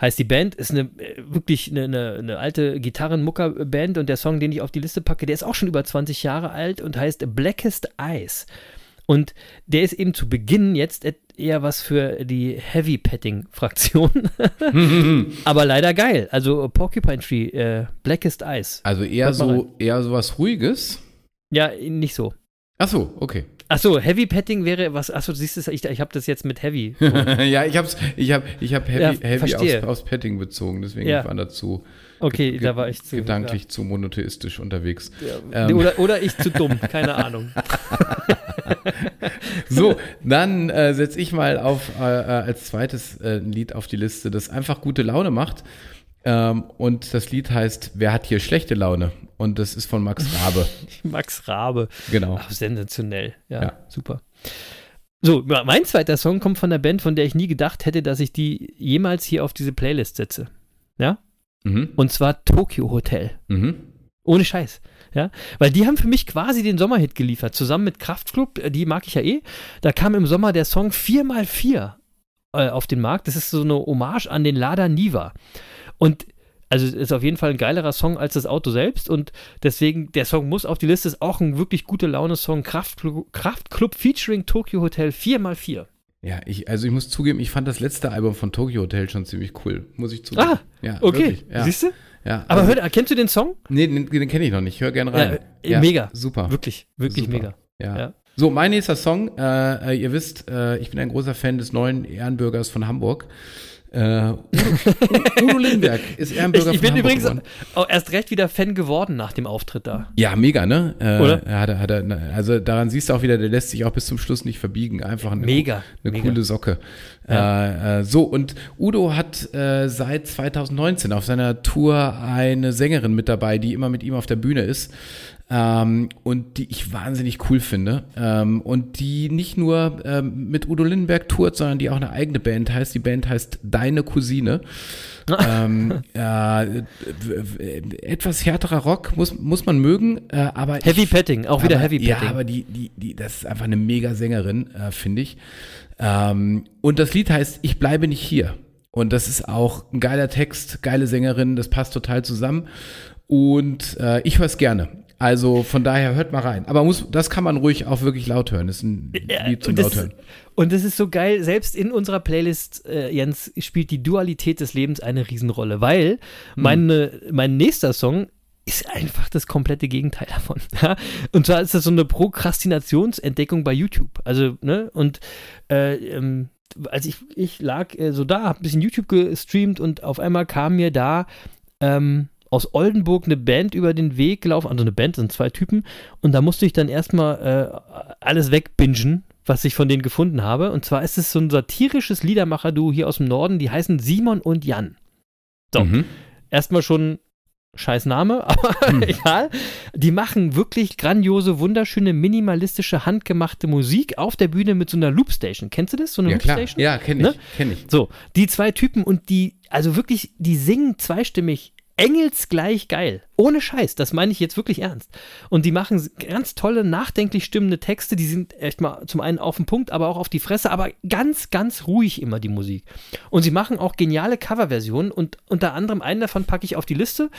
Speaker 3: heißt die Band. Ist eine äh, wirklich eine, eine, eine alte Gitarrenmucker-Band und der Song, den ich auf die Liste packe, der ist auch schon über 20 Jahre alt und heißt Blackest Eyes. Und der ist eben zu Beginn jetzt et- eher was für die Heavy-Petting-Fraktion. [laughs] Aber leider geil. Also Porcupine Tree, äh, Blackest Eyes.
Speaker 5: Also eher so, eher so was Ruhiges.
Speaker 3: Ja, nicht so.
Speaker 5: Ach so, okay.
Speaker 3: Achso, Heavy Petting wäre was. Achso, du siehst es, ich, ich habe das jetzt mit Heavy. [laughs]
Speaker 5: ja, ich hab's, ich hab, ich hab Heavy,
Speaker 3: Ja,
Speaker 5: heavy aufs, aufs Petting bezogen, deswegen
Speaker 3: Ja.
Speaker 5: war dazu
Speaker 3: Okay,
Speaker 5: ge-
Speaker 3: da war ich zu.
Speaker 5: gedanklich zu monotheistisch unterwegs.
Speaker 3: Ja.
Speaker 5: Ähm.
Speaker 3: Oder, oder ich zu dumm, keine [laughs] Ahnung.
Speaker 5: So, dann äh, setze ich mal auf äh, äh, als zweites äh, ein Lied auf die Liste, das einfach gute Laune macht. Ähm, und das Lied heißt Wer hat hier schlechte Laune? Und das ist von Max Rabe. [laughs]
Speaker 3: Max Rabe.
Speaker 5: Genau.
Speaker 3: Ach, sensationell. Ja,
Speaker 5: Ja.
Speaker 3: super. So, mein zweiter Song kommt von der Band, von der ich nie gedacht hätte, dass ich die jemals hier auf diese Playlist setze. Ja?
Speaker 5: Mhm.
Speaker 3: Und zwar Tokyo Hotel.
Speaker 5: Mhm.
Speaker 3: Ohne Scheiß. Ja, weil die haben für mich quasi den Sommerhit geliefert, zusammen mit Kraftklub, äh, die mag ich ja eh. Da kam im Sommer der Song 4x4 äh, auf den Markt. Das ist so eine Hommage an den Lada Niva. Und also ist auf jeden Fall ein geilerer Song als das Auto selbst und deswegen, der Song muss auf die Liste, ist auch ein wirklich gute Laune-Song. Kraftklub, Kraftklub featuring Tokyo Hotel 4x4.
Speaker 5: Ja, ich, also ich muss zugeben, ich fand das letzte Album von Tokyo Hotel schon ziemlich cool, muss ich zugeben.
Speaker 3: Ah,
Speaker 5: ja,
Speaker 3: okay.
Speaker 5: wirklich, ja.
Speaker 3: Siehst du?
Speaker 5: Ja,
Speaker 3: Aber
Speaker 5: also,
Speaker 3: hör, kennst du den Song?
Speaker 5: nee, den, den kenne ich noch nicht. Hör gerne rein.
Speaker 3: Ja, äh, mega.
Speaker 5: Super.
Speaker 3: Wirklich, wirklich
Speaker 5: Super.
Speaker 3: mega.
Speaker 5: Ja.
Speaker 3: Ja.
Speaker 5: So, mein nächster Song. Äh, äh, ihr wisst, äh, ich bin ein großer Fan des neuen Ehrenbürgers von Hamburg. Äh, Udo, Udo Lindenberg ist
Speaker 3: Ich,
Speaker 5: Ehrenbürger
Speaker 3: ich
Speaker 5: von
Speaker 3: bin
Speaker 5: Hamburg
Speaker 3: übrigens
Speaker 5: geworden.
Speaker 3: auch erst recht wieder Fan geworden nach dem Auftritt da.
Speaker 5: Ja, mega, ne? Äh,
Speaker 3: Oder?
Speaker 5: Hat er, hat er, ne, also daran siehst du auch wieder, der lässt sich auch bis zum Schluss nicht verbiegen. Einfach eine,
Speaker 3: Mega,
Speaker 5: eine
Speaker 3: mega.
Speaker 5: coole Socke. Äh, äh, so, und Udo hat äh, seit 2019 auf seiner Tour eine Sängerin mit dabei, die immer mit ihm auf der Bühne ist. Ähm, und die ich wahnsinnig cool finde. Ähm, und die nicht nur ähm, mit Udo Lindenberg tourt, sondern die auch eine eigene Band heißt. Die Band heißt Deine Cousine. ähm, [laughs] äh, etwas härterer Rock muss, muss man mögen, äh, aber
Speaker 3: Heavy
Speaker 5: ich,
Speaker 3: Petting, auch wieder
Speaker 5: aber,
Speaker 3: Heavy
Speaker 5: Ja,
Speaker 3: Petting.
Speaker 5: aber die, die, die, das ist einfach eine mega Sängerin, äh, finde ich. Ähm, und das Lied heißt Ich bleibe nicht hier. Und das ist auch ein geiler Text, geile Sängerin, das passt total zusammen. Und äh, ich höre es gerne. Also von daher hört mal rein. Aber muss, das kann man ruhig auch wirklich laut hören. Das ist ein Lied zum
Speaker 3: und, das,
Speaker 5: laut hören.
Speaker 3: und das ist so geil, selbst in unserer Playlist, äh, Jens, spielt die Dualität des Lebens eine Riesenrolle, weil
Speaker 5: Hm.
Speaker 3: meine, mein nächster Song ist einfach das komplette Gegenteil davon. [laughs] Ja? Und zwar ist das so eine Prokrastinationsentdeckung bei YouTube. Also, ne, und äh, ähm, als ich, ich lag äh, so da, hab ein bisschen YouTube gestreamt und auf einmal kam mir da ähm, aus Oldenburg eine Band über den Weg gelaufen, also eine Band, das sind zwei Typen, und da musste ich dann erstmal äh, alles wegbingen, was ich von denen gefunden habe. Und zwar ist es so ein satirisches Liedermacher-Duo hier aus dem Norden, die heißen Simon und Jan. So,
Speaker 5: Mhm.
Speaker 3: erstmal schon scheiß Name, [laughs] aber egal. Die machen wirklich grandiose, wunderschöne, minimalistische, handgemachte Musik auf der Bühne mit so einer Loopstation. Kennst du das? So eine
Speaker 5: Ja, klar.
Speaker 3: Loopstation?
Speaker 5: Ja, kenne ich.
Speaker 3: Ne?
Speaker 5: Kenn ich.
Speaker 3: So, die zwei Typen und die, also wirklich, die singen zweistimmig engelsgleich geil. Ohne Scheiß, das meine ich jetzt wirklich ernst. Und die machen ganz tolle, nachdenklich stimmende Texte, die sind echt mal zum einen auf den Punkt, aber auch auf die Fresse, aber ganz, ganz ruhig immer die Musik. Und sie machen auch geniale Coverversionen und unter anderem einen davon packe ich auf die Liste.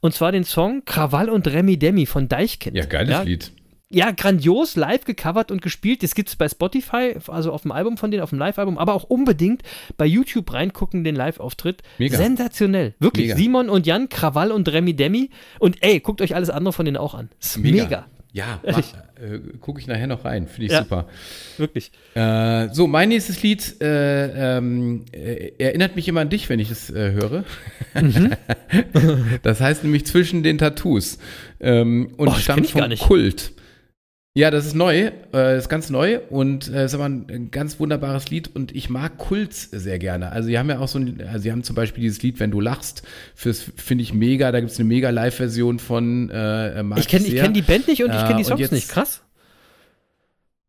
Speaker 3: Und zwar den Song Krawall und Remi Demi von Deichkind.
Speaker 5: Ja, geiles Lied.
Speaker 3: Ja, grandios, live gecovert und gespielt. Das gibt es bei Spotify, also auf dem Album von denen, auf dem Live-Album, aber auch unbedingt bei YouTube reingucken, den Live-Auftritt.
Speaker 5: Mega.
Speaker 3: Sensationell. Wirklich.
Speaker 5: Mega.
Speaker 3: Simon und Jan, Krawall und Remi Demi. Und ey, guckt euch alles andere von denen auch an. Ist mega.
Speaker 5: Ja,
Speaker 3: Ehrlich.
Speaker 5: mach, äh, gucke ich nachher noch rein. Finde ich
Speaker 3: Ja.
Speaker 5: super.
Speaker 3: Wirklich.
Speaker 5: Äh, so, mein nächstes Lied äh, ähm, äh, erinnert mich immer an dich, wenn ich es äh, höre.
Speaker 3: Mhm. [laughs]
Speaker 5: das heißt nämlich zwischen den Tattoos. Ähm, und
Speaker 3: Oh,
Speaker 5: stammt vom. Kult. Ja, das ist neu, äh, ist ganz neu und äh, ist aber ein, ein ganz wunderbares Lied und ich mag Kults sehr gerne. Also, sie haben ja auch so ein, also sie haben zum Beispiel dieses Lied, wenn du lachst, fürs finde ich mega. Da gibt es eine mega Live-Version von äh,
Speaker 3: Ich kenne ich
Speaker 5: sehr.
Speaker 3: kenn die Band nicht und ich
Speaker 5: Äh,
Speaker 3: kenne die
Speaker 5: und
Speaker 3: Songs
Speaker 5: jetzt-
Speaker 3: nicht. Krass.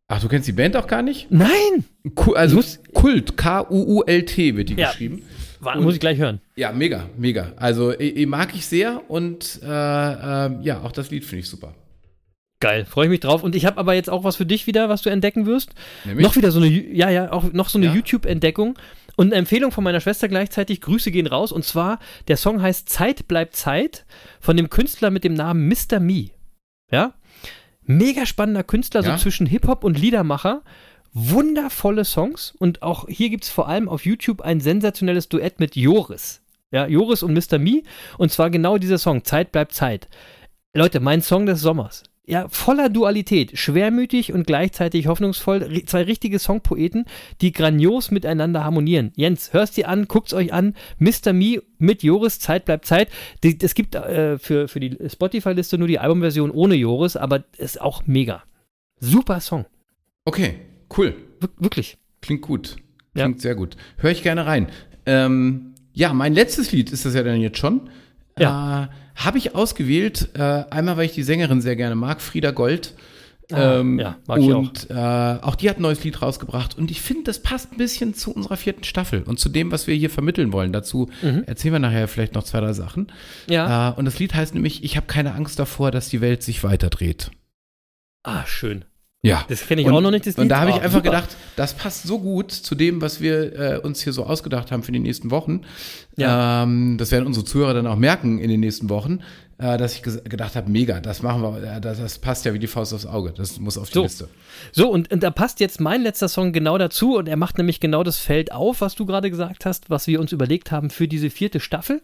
Speaker 5: Ach, du kennst die Band auch gar nicht?
Speaker 3: Nein!
Speaker 5: Ku- Also
Speaker 3: muss-
Speaker 5: Kult, K-U-U-L-T wird die
Speaker 3: Ja.
Speaker 5: geschrieben.
Speaker 3: War, muss ich gleich hören.
Speaker 5: Ja, mega, mega. Also eh, eh, mag ich sehr und äh, äh, ja, auch das Lied finde ich super.
Speaker 3: Geil, freue ich mich drauf. Und ich habe aber jetzt auch was für dich wieder, was du entdecken wirst.
Speaker 5: Nämlich?
Speaker 3: Noch wieder so eine, ja, ja, auch noch so eine
Speaker 5: Ja.
Speaker 3: YouTube-Entdeckung. Und eine Empfehlung von meiner Schwester gleichzeitig. Grüße gehen raus. Und zwar, der Song heißt Zeit bleibt Zeit von dem Künstler mit dem Namen Mr. Me. Ja? Mega spannender Künstler,
Speaker 5: Ja.
Speaker 3: so zwischen Hip-Hop und Liedermacher. Wundervolle Songs. Und auch hier gibt es vor allem auf YouTube ein sensationelles Duett mit Joris. Ja, Joris und Mr. Me. Und zwar genau dieser Song, Zeit bleibt Zeit. Leute, mein Song des Sommers. Ja, voller Dualität, schwermütig und gleichzeitig hoffnungsvoll. Zwei richtige Songpoeten, die grandios miteinander harmonieren. Jens, hörst dir an, guckt's euch an. Mr. Me mit Joris, Zeit bleibt Zeit. Es gibt äh, für, für die Spotify-Liste nur die Albumversion ohne Joris, aber ist auch mega. Super Song.
Speaker 5: Okay, cool.
Speaker 3: Wir wirklich.
Speaker 5: Klingt gut.
Speaker 3: Ja.
Speaker 5: Klingt sehr gut. Höre ich gerne rein. Ähm, ja, mein letztes Lied ist das ja dann jetzt schon.
Speaker 3: Ja.
Speaker 5: Äh, Habe ich ausgewählt, äh, einmal, weil ich die Sängerin sehr gerne mag, Frieda Gold.
Speaker 3: Ah,
Speaker 5: Ähm,
Speaker 3: ja, mag ich
Speaker 5: und äh, auch die hat ein neues Lied rausgebracht und ich finde, das passt ein bisschen zu unserer vierten Staffel und zu dem, was wir hier vermitteln wollen. Dazu erzählen wir nachher vielleicht noch zwei, drei Sachen.
Speaker 3: Mhm. Ja.
Speaker 5: Äh, und das Lied heißt nämlich, ich habe keine Angst davor, dass die Welt sich weiterdreht.
Speaker 3: Ah, schön.
Speaker 5: Ja.
Speaker 3: Das kenne ich
Speaker 5: und,
Speaker 3: auch noch nicht, das
Speaker 5: Und
Speaker 3: Lied.
Speaker 5: da habe ich einfach
Speaker 3: super.
Speaker 5: gedacht, das passt so gut zu dem, was wir äh, uns hier so ausgedacht haben für die nächsten Wochen.
Speaker 3: Ja.
Speaker 5: Ähm, das werden unsere Zuhörer dann auch merken in den nächsten Wochen, äh, dass ich gedacht habe, mega, das machen wir, äh, das, das passt ja wie die Faust aufs Auge. Das muss auf die
Speaker 3: So.
Speaker 5: Liste.
Speaker 3: So, und, und da passt jetzt mein letzter Song genau dazu und er macht nämlich genau das Feld auf, was du gerade gesagt hast, was wir uns überlegt haben für diese vierte Staffel.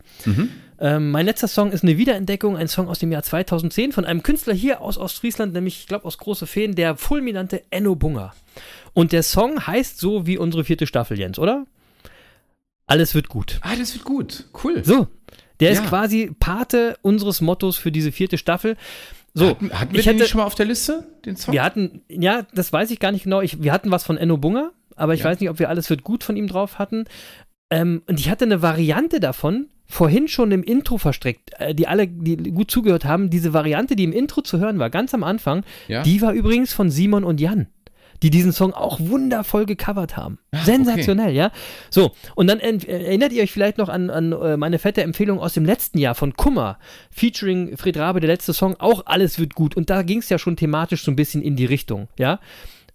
Speaker 3: Ähm, mein letzter Song ist eine Wiederentdeckung, ein Song aus dem Jahr 2010 von einem Künstler hier aus Ostfriesland, nämlich, ich glaube, aus Große Feen, der fulminante Enno Bunger. Und der Song heißt so wie unsere vierte Staffel, Jens, oder? Alles wird gut.
Speaker 5: Ah, das wird gut. Cool.
Speaker 3: So, der
Speaker 5: Ja.
Speaker 3: ist quasi Pate unseres Mottos für diese vierte Staffel. So,
Speaker 5: hatten, hatten wir
Speaker 3: ich
Speaker 5: den
Speaker 3: hätte,
Speaker 5: nicht schon mal auf der Liste, den Song?
Speaker 3: wir hatten, ja, das weiß ich gar nicht genau. Ich, wir hatten was von Enno Bunger, aber ich
Speaker 5: Ja.
Speaker 3: weiß nicht, ob wir alles wird gut von ihm drauf hatten. Ähm, und ich hatte eine Variante davon vorhin schon im Intro versteckt, äh, die alle, die gut zugehört haben. Diese Variante, die im Intro zu hören war, ganz am Anfang,
Speaker 5: Ja.
Speaker 3: die war übrigens von Simon und Jan. Die diesen Song auch wundervoll gecovert haben.
Speaker 5: Ah,
Speaker 3: Sensationell, ja. So, und dann erinnert ihr euch vielleicht noch an, an äh, meine fette Empfehlung aus dem letzten Jahr von Kummer, featuring Fred Rabe, der letzte Song, auch Alles wird gut. Und da ging es ja schon thematisch so ein bisschen in die Richtung, ja.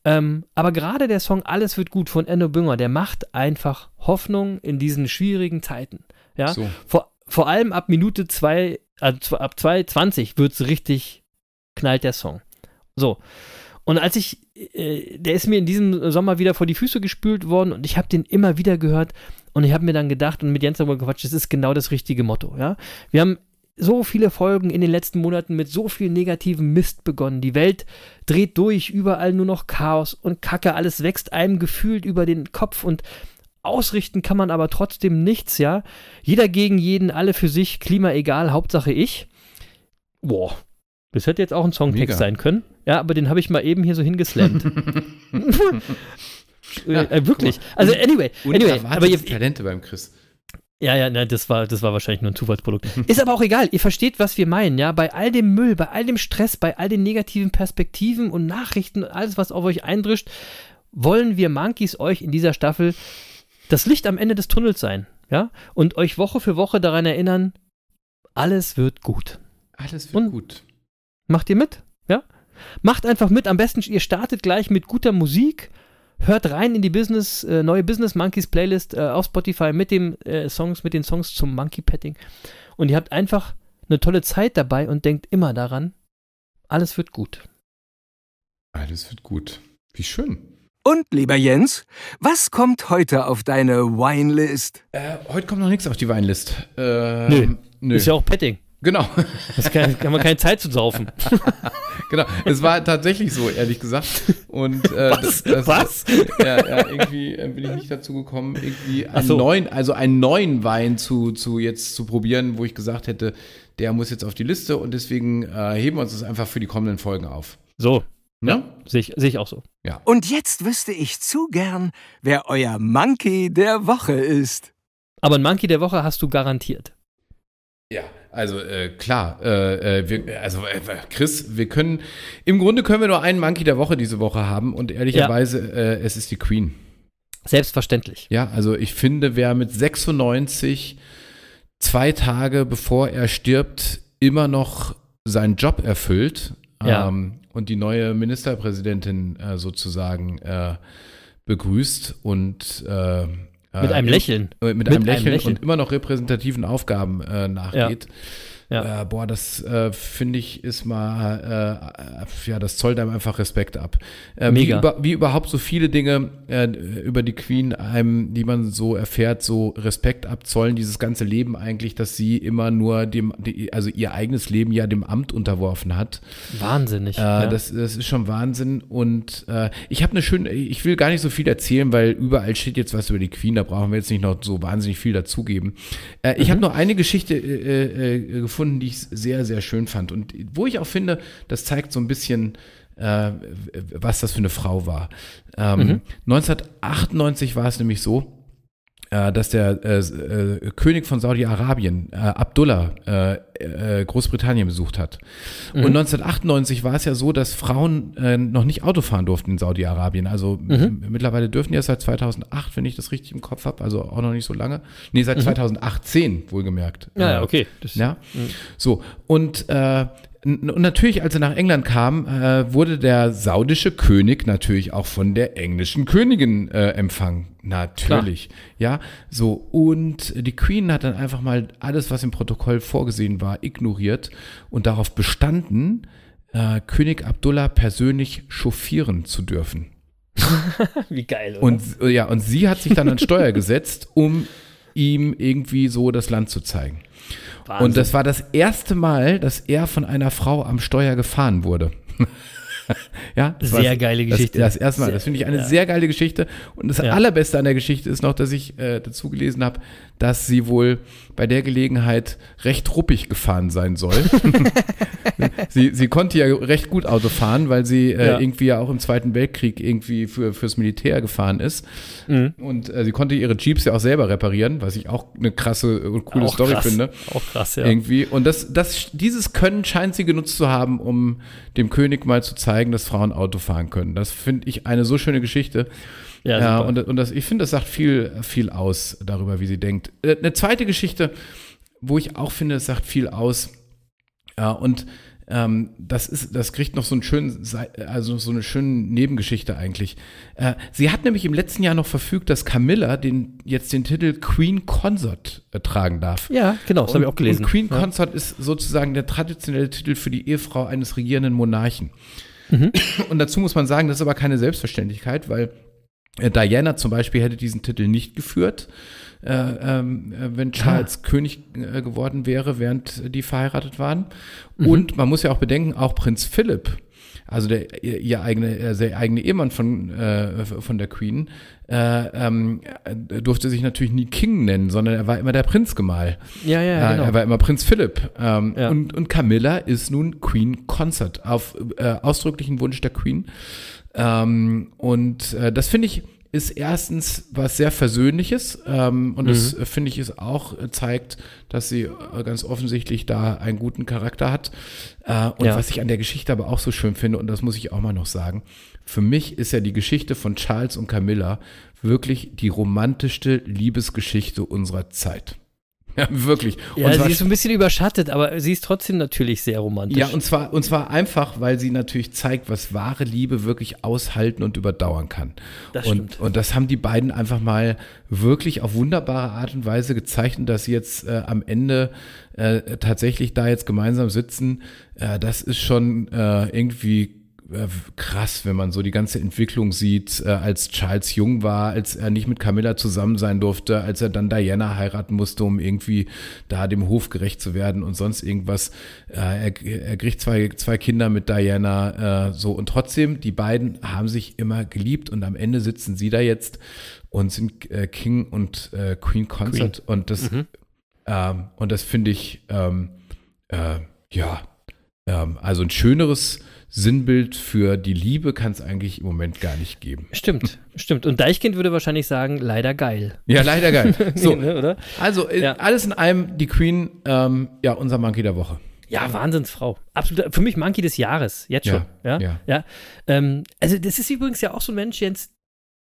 Speaker 3: Ähm, aber gerade der Song Alles wird gut von Enno Bünger, der macht einfach Hoffnung in diesen schwierigen Zeiten. Ja,
Speaker 5: So.
Speaker 3: vor, vor allem ab Minute 2, also ab 2,20 wird es richtig, knallt der Song. So. Und als ich, äh, der ist mir in diesem Sommer wieder vor die Füße gespült worden und ich habe den immer wieder gehört und ich habe mir dann gedacht und mit Jens darüber gequatscht, das ist genau das richtige Motto, ja. Wir haben so viele Folgen in den letzten Monaten mit so viel negativem Mist begonnen. Die Welt dreht durch, überall nur noch Chaos und Kacke, alles wächst einem gefühlt über den Kopf und ausrichten kann man aber trotzdem nichts, ja. Jeder gegen jeden, alle für sich, Klima egal, Hauptsache ich. Boah, das hätte jetzt auch ein Songtext
Speaker 5: Mega.
Speaker 3: sein können. Ja, aber den habe ich mal eben hier so hingeslammt. [laughs]
Speaker 5: Ja,
Speaker 3: äh, wirklich. Also anyway, anyway, aber ihr,
Speaker 5: Talente beim Chris.
Speaker 3: ja, ja, nein, das war, das war wahrscheinlich nur ein Zufallsprodukt. Ist aber auch egal. Ihr versteht, was wir meinen, ja. Bei all dem Müll, bei all dem Stress, bei all den negativen Perspektiven und Nachrichten, alles, was auf euch eindrischt, wollen wir Monkeys euch in dieser Staffel das Licht am Ende des Tunnels sein, ja. Und euch Woche für Woche daran erinnern, alles wird gut.
Speaker 5: Alles wird
Speaker 3: Und-
Speaker 5: gut.
Speaker 3: Macht ihr mit? Ja? Macht einfach mit. Am besten, ihr startet gleich mit guter Musik. Hört rein in die Business, äh, neue Business Monkeys Playlist äh, auf Spotify mit dem äh, Songs, mit den Songs zum Monkey Petting. Und ihr habt einfach eine tolle Zeit dabei und denkt immer daran, alles wird gut.
Speaker 5: Alles wird gut. Wie schön.
Speaker 1: Und, lieber Jens, was kommt heute auf deine Winelist?
Speaker 5: Äh, heute kommt noch nichts auf die Weinlist. Ähm,
Speaker 3: Nö.
Speaker 5: nö.
Speaker 3: Ist ja auch Petting.
Speaker 5: Genau,
Speaker 3: Das kann, kann man keine Zeit zu saufen. [laughs]
Speaker 5: genau. Es war tatsächlich so, ehrlich gesagt. Und äh,
Speaker 3: Was?
Speaker 5: das, das,
Speaker 3: Was?
Speaker 5: Ja, ja, irgendwie äh, bin ich nicht dazu gekommen, irgendwie einen
Speaker 3: so.
Speaker 5: neuen, also einen neuen Wein zu, zu jetzt zu probieren, wo ich gesagt hätte, der muss jetzt auf die Liste und deswegen äh, heben wir uns das einfach für die kommenden Folgen auf.
Speaker 3: So,
Speaker 5: Ne?
Speaker 3: sehe ich, sehe ich auch so.
Speaker 1: Und jetzt wüsste ich zu gern, wer euer Monkey der Woche ist.
Speaker 3: Aber ein Monkey der Woche hast du garantiert.
Speaker 5: Ja, also äh, klar, äh, äh, wir, also äh, Chris, wir können, im Grunde können wir nur einen Monkey der Woche diese Woche haben und ehrlicherweise, äh, es ist die Queen.
Speaker 3: Selbstverständlich.
Speaker 5: Ja, also ich finde, wer mit 96 zwei Tage bevor er stirbt immer noch seinen Job erfüllt
Speaker 3: Ja.
Speaker 5: ähm, und die neue Ministerpräsidentin äh, sozusagen äh, begrüßt und äh,
Speaker 3: Mit einem
Speaker 5: äh,
Speaker 3: Lächeln.
Speaker 5: mit,
Speaker 3: Mit
Speaker 5: einem,
Speaker 3: einem
Speaker 5: Lächeln
Speaker 3: Lächeln.
Speaker 5: und immer noch repräsentativen Aufgaben äh, nachgeht.
Speaker 3: Ja.
Speaker 5: Äh, boah, das äh, finde ich ist mal, äh, ja, das zollt einem einfach Respekt ab. Äh, Wie,
Speaker 3: Mega.
Speaker 5: über, wie überhaupt so viele Dinge äh, über die Queen, einem, die man so erfährt, so Respekt abzollen, dieses ganze Leben eigentlich, dass sie immer nur dem, also ihr eigenes Leben ja dem Amt unterworfen hat.
Speaker 3: Wahnsinnig.
Speaker 5: Äh,
Speaker 3: ja.
Speaker 5: das, das ist schon Wahnsinn. Und ich habe eine schöne, ich will gar nicht so viel erzählen, weil überall steht jetzt was über die Queen, da brauchen wir jetzt nicht noch so wahnsinnig viel dazugeben. Ich habe noch eine Geschichte äh, gefunden, die ich sehr, sehr schön fand. Und wo ich auch finde, das zeigt so ein bisschen, äh, was das für eine Frau war. Ähm, 1998 war es nämlich so, dass der äh, äh, König von Saudi-Arabien, äh, Abdullah, äh, äh, Großbritannien besucht hat. Und 1998 war es ja so, dass Frauen äh, noch nicht Auto fahren durften in Saudi-Arabien. Also m- mittlerweile dürfen die erst seit 2008, wenn ich das richtig im Kopf habe, also auch noch nicht so lange. Nee, seit 2018 wohlgemerkt.
Speaker 3: Ja,
Speaker 5: Äh,
Speaker 3: ja, okay. Das,
Speaker 5: ja, so. Und, äh, und natürlich, als er nach England kam, äh, wurde der saudische König natürlich auch von der englischen Königin äh, empfangen. Natürlich. Ja, so. Und die Queen hat dann einfach mal alles, was im Protokoll vorgesehen war, ignoriert und darauf bestanden, äh, König Abdullah persönlich chauffieren zu dürfen. [laughs]
Speaker 3: Wie geil, oder?
Speaker 5: Und ja, und sie hat sich dann an Steuer [laughs] gesetzt, um ihm irgendwie so das Land zu zeigen.
Speaker 3: Wahnsinn.
Speaker 5: Und das war das erste Mal, dass er von einer Frau am Steuer gefahren wurde. [laughs] ja, das
Speaker 3: Sehr
Speaker 5: war
Speaker 3: geile
Speaker 5: das,
Speaker 3: Geschichte.
Speaker 5: Das, erste Mal.
Speaker 3: Sehr-
Speaker 5: Das finde ich eine
Speaker 3: ja.
Speaker 5: sehr geile Geschichte. Und das
Speaker 3: Ja.
Speaker 5: allerbeste an der Geschichte ist noch, dass ich äh, dazu gelesen habe, dass sie wohl bei der Gelegenheit recht ruppig gefahren sein soll. [laughs] sie, sie konnte ja recht gut Auto fahren, weil sie äh,
Speaker 3: Ja.
Speaker 5: irgendwie ja auch im Zweiten Weltkrieg irgendwie für, fürs Militär gefahren ist.
Speaker 3: Mhm.
Speaker 5: Und äh, sie konnte ihre Jeeps ja auch selber reparieren, was ich auch eine krasse und coole
Speaker 3: Auch
Speaker 5: Story
Speaker 3: krass.
Speaker 5: finde.
Speaker 3: Auch krass, ja.
Speaker 5: Irgendwie. Und das, das, dieses Können scheint sie genutzt zu haben, um dem König mal zu zeigen, dass Frauen Auto fahren können. Das finde ich eine so schöne Geschichte.
Speaker 3: Ja,
Speaker 5: Ja, und, und das, ich finde, das sagt viel, viel aus darüber, wie sie denkt. Äh, Eine zweite Geschichte, wo ich auch finde, es sagt viel aus. Ja, und ähm, das ist, das kriegt noch so einen schönen, also so eine schöne Nebengeschichte eigentlich. Äh, sie hat nämlich im letzten Jahr noch verfügt, dass Camilla den, jetzt den Titel Queen Consort äh, tragen darf.
Speaker 3: ja, genau, das habe ich auch gelesen.
Speaker 5: Und Queen
Speaker 3: ja.
Speaker 5: Consort ist sozusagen der traditionelle Titel für die Ehefrau eines regierenden Monarchen.
Speaker 3: Mhm.
Speaker 5: Und dazu muss man sagen, das ist aber keine Selbstverständlichkeit, weil äh, Diana zum Beispiel hätte diesen Titel nicht geführt, äh, ähm, äh, wenn Charles König äh, geworden wäre, während die verheiratet waren.
Speaker 3: Mhm.
Speaker 5: Und man muss ja auch bedenken, auch Prinz Philipp, also der ihr, eigene, äh, der eigene Ehemann von, äh, von der Queen, äh, ähm, äh, durfte sich natürlich nie King nennen, sondern er war immer der Prinzgemahl.
Speaker 3: Ja, ja,
Speaker 5: Ja,
Speaker 3: genau.
Speaker 5: Er war immer Prinz Philipp. Ähm,
Speaker 3: Ja.
Speaker 5: und, und Camilla ist nun Queen Consort auf äh, ausdrücklichen Wunsch der Queen. Ähm, und äh, das finde ich ist erstens was sehr Versöhnliches ähm, und das äh, finde ich ist auch äh, zeigt, dass sie äh, ganz offensichtlich da einen guten Charakter hat. Äh, und
Speaker 3: Ja.
Speaker 5: was ich an der Geschichte aber auch so schön finde und das muss ich auch mal noch sagen, für mich ist ja die Geschichte von Charles und Camilla wirklich die romantischste Liebesgeschichte unserer Zeit. Ja, wirklich.
Speaker 3: Ja,
Speaker 5: und
Speaker 3: sie ist ein bisschen überschattet, aber sie ist trotzdem natürlich sehr romantisch.
Speaker 5: ja, und zwar, und zwar einfach, weil sie natürlich zeigt, was wahre Liebe wirklich aushalten und überdauern kann.
Speaker 3: Das
Speaker 5: und,
Speaker 3: stimmt.
Speaker 5: und das haben die beiden einfach mal wirklich auf wunderbare Art und Weise gezeichnet, dass sie jetzt äh, am Ende äh, tatsächlich da jetzt gemeinsam sitzen. Äh, das ist schon äh, irgendwie krass, wenn man so die ganze Entwicklung sieht, äh, als Charles jung war, als er nicht mit Camilla zusammen sein durfte, als er dann Diana heiraten musste, um irgendwie da dem Hof gerecht zu werden und sonst irgendwas. Äh, er, er kriegt zwei, zwei Kinder mit Diana, äh, so. Und trotzdem, die beiden haben sich immer geliebt und am Ende sitzen sie da jetzt und sind äh, King und äh, Queen Consort und das ähm, und das finde ich ähm, äh, ja ähm, also ein schöneres Sinnbild für die Liebe kann es eigentlich im Moment gar nicht geben.
Speaker 3: Stimmt, stimmt. Und Deichkind würde wahrscheinlich sagen, leider geil.
Speaker 5: Ja, leider geil. [laughs] So,
Speaker 3: ne, oder?
Speaker 5: also äh,
Speaker 3: Ja.
Speaker 5: alles in allem die Queen, ähm, ja, unser Monkey der Woche.
Speaker 3: Ja, Wahnsinnsfrau. Absolut. Für mich Monkey des Jahres. Jetzt
Speaker 5: Ja,
Speaker 3: schon. Ja.
Speaker 5: ja.
Speaker 3: ja. Ähm, also, das ist übrigens ja auch so ein Mensch, Jens,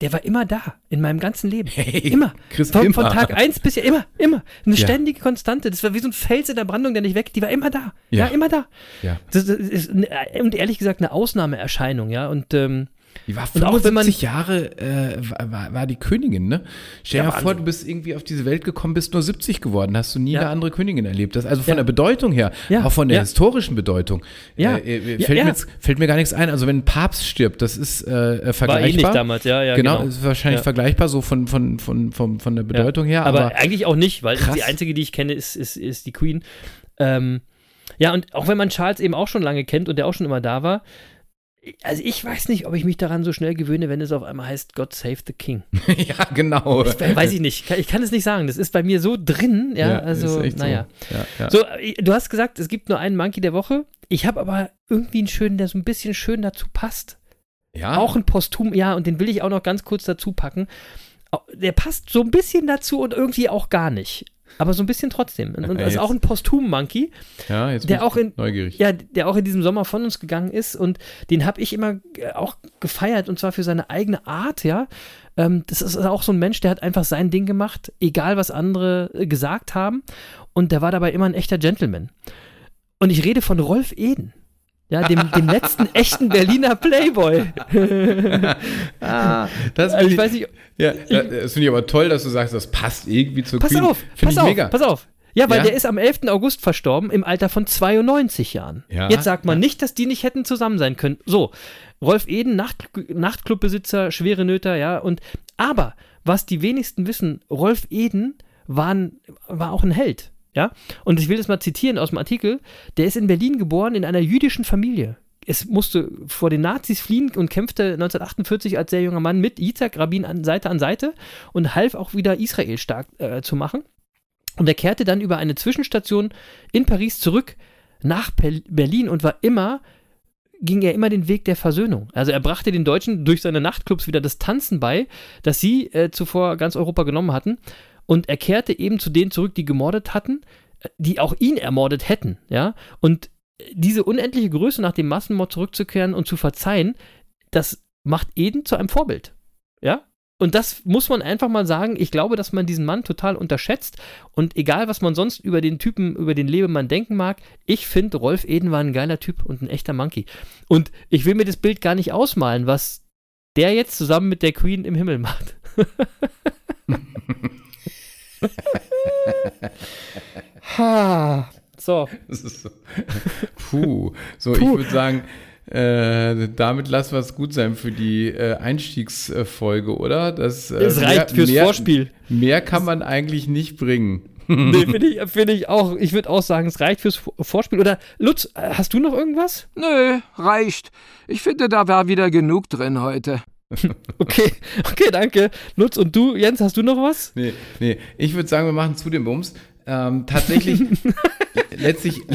Speaker 3: der war immer da. In meinem ganzen Leben. immer.
Speaker 5: Chris,
Speaker 3: Von,
Speaker 5: immer.
Speaker 3: von Tag 1 bis ja immer. Immer. Eine
Speaker 5: Ja.
Speaker 3: ständige Konstante. Das war wie so ein Fels in der Brandung, der nicht weg. Die war immer da. Ja,
Speaker 5: Ja.
Speaker 3: immer da.
Speaker 5: Ja.
Speaker 3: Das ist, eine- und ehrlich gesagt eine Ausnahmeerscheinung, ja. Und ähm,
Speaker 5: Die war
Speaker 3: Und auch wenn
Speaker 5: 75
Speaker 3: man-
Speaker 5: Jahre äh, war, war, war die Königin, ne? Stell dir
Speaker 3: Ja,
Speaker 5: mal vor, du bist irgendwie auf diese Welt gekommen, bist nur 70 geworden, hast du nie
Speaker 3: Ja.
Speaker 5: eine andere Königin erlebt. Das, also von
Speaker 3: Ja.
Speaker 5: der Bedeutung her,
Speaker 3: Ja,
Speaker 5: auch von der historischen Bedeutung.
Speaker 3: Ja.
Speaker 5: Äh, äh, fällt. Mir jetzt, fällt mir gar nichts ein. Also wenn ein Papst stirbt, das ist äh, äh,
Speaker 3: war
Speaker 5: vergleichbar.
Speaker 3: ähnlich damals, ja, ja.
Speaker 5: genau,
Speaker 3: Genau,
Speaker 5: ist wahrscheinlich vergleichbar so von, von, von, von, von der Bedeutung her.
Speaker 3: aber,
Speaker 5: Aber,
Speaker 3: eigentlich auch nicht, weil die einzige, die ich kenne, ist, ist, ist die Queen. Ähm, ja, und auch wenn man Charles eben auch schon lange kennt und der auch schon immer da war, Also ich weiß nicht, ob ich mich daran so schnell gewöhne, wenn es auf einmal heißt God Save the King. [laughs]
Speaker 5: ja, genau.
Speaker 3: Ich, weiß ich nicht. Ich kann es nicht sagen. Das ist bei mir so drin. Ja, also,
Speaker 5: ist echt
Speaker 3: naja.
Speaker 5: So. Ja, ja.
Speaker 3: So, äh, du hast gesagt, es gibt nur einen Monkey der Woche. Ich habe aber irgendwie einen schönen, der so ein bisschen schön dazu passt.
Speaker 5: ja?
Speaker 3: Auch ein Posthum, ja, und den will ich auch noch ganz kurz dazu packen. Der passt so ein bisschen dazu und irgendwie auch gar nicht. Aber so ein bisschen trotzdem. Und, und
Speaker 5: Ja,
Speaker 3: das ist
Speaker 5: jetzt-
Speaker 3: auch ein Posthum-Monkey,
Speaker 5: ja,
Speaker 3: der auch in-
Speaker 5: neugierig.
Speaker 3: ja, der auch in diesem Sommer von uns gegangen ist. Und den habe ich immer äh, auch gefeiert und zwar für seine eigene Art, ja. Ähm, das ist auch so ein Mensch, der hat einfach sein Ding gemacht, egal was andere äh, gesagt haben. Und der war dabei immer ein echter Gentleman. Und ich rede von Rolf Eden. Ja, dem, dem letzten echten Berliner Playboy. [laughs] ah,
Speaker 5: Das
Speaker 3: also
Speaker 5: finde
Speaker 3: ich weiß nicht,
Speaker 5: Ja, das finde ich aber toll, dass du sagst, das passt irgendwie zur
Speaker 3: pass
Speaker 5: Queen.
Speaker 3: auf, pass
Speaker 5: ich
Speaker 3: auf,
Speaker 5: mega.
Speaker 3: pass auf. Ja, weil
Speaker 5: Ja?
Speaker 3: der ist am 11. August verstorben im Alter von 92 Jahren.
Speaker 5: Ja.
Speaker 3: Jetzt sagt man nicht, dass die nicht hätten zusammen sein können. So, Rolf Eden, Nacht, Nachtclubbesitzer, schwere Nöter, ja, und aber was die wenigsten wissen, Rolf Eden war, ein, war auch ein Held, ja. Und ich will das mal zitieren aus dem Artikel. Der ist in Berlin geboren in einer jüdischen Familie. Es musste vor den Nazis fliehen und kämpfte 1948 als sehr junger Mann mit Yitzhak Rabin an Seite an Seite und half auch wieder Israel stark äh, zu machen. Und er kehrte dann über eine Zwischenstation in Paris zurück nach Berlin und war immer, ging er immer den Weg der Versöhnung. Also er brachte den Deutschen durch seine Nachtclubs wieder das Tanzen bei, das sie äh, zuvor ganz Europa genommen hatten. Und er kehrte eben zu denen zurück, die gemordet hatten, äh, die auch ihn ermordet hätten, ja. Und diese unendliche Größe nach dem Massenmord zurückzukehren und zu verzeihen, das macht Eden zu einem Vorbild, ja. Und das muss man einfach mal sagen. Ich glaube, dass man diesen Mann total unterschätzt. Und egal, was man sonst über den Typen, über den Lebemann denken mag, ich finde, Rolf Eden war ein geiler Typ und ein echter Monkey. Und ich will mir das Bild gar nicht ausmalen, was der jetzt zusammen mit der Queen im Himmel macht. [laughs] ha. So,
Speaker 5: so. Puh. So,
Speaker 3: Puh.
Speaker 5: ich würde sagen, äh, damit lassen wir es gut sein für die äh, Einstiegsfolge, oder? Das, äh,
Speaker 3: es reicht fürs
Speaker 5: mehr,
Speaker 3: Vorspiel.
Speaker 5: Mehr kann man eigentlich nicht bringen.
Speaker 3: Nee, finde ich, find ich auch. Ich würde auch sagen, es reicht fürs Vor- Vorspiel. Oder Lutz, äh, hast du noch irgendwas?
Speaker 1: Nö, reicht. Ich finde, da war wieder genug drin heute. [laughs]
Speaker 3: Okay, okay, danke. Lutz und du, Jens, hast du noch was?
Speaker 5: Nee, nee. Ich würde sagen, wir machen zu dem Bums. Ähm, tatsächlich, [laughs] letztlich, [laughs]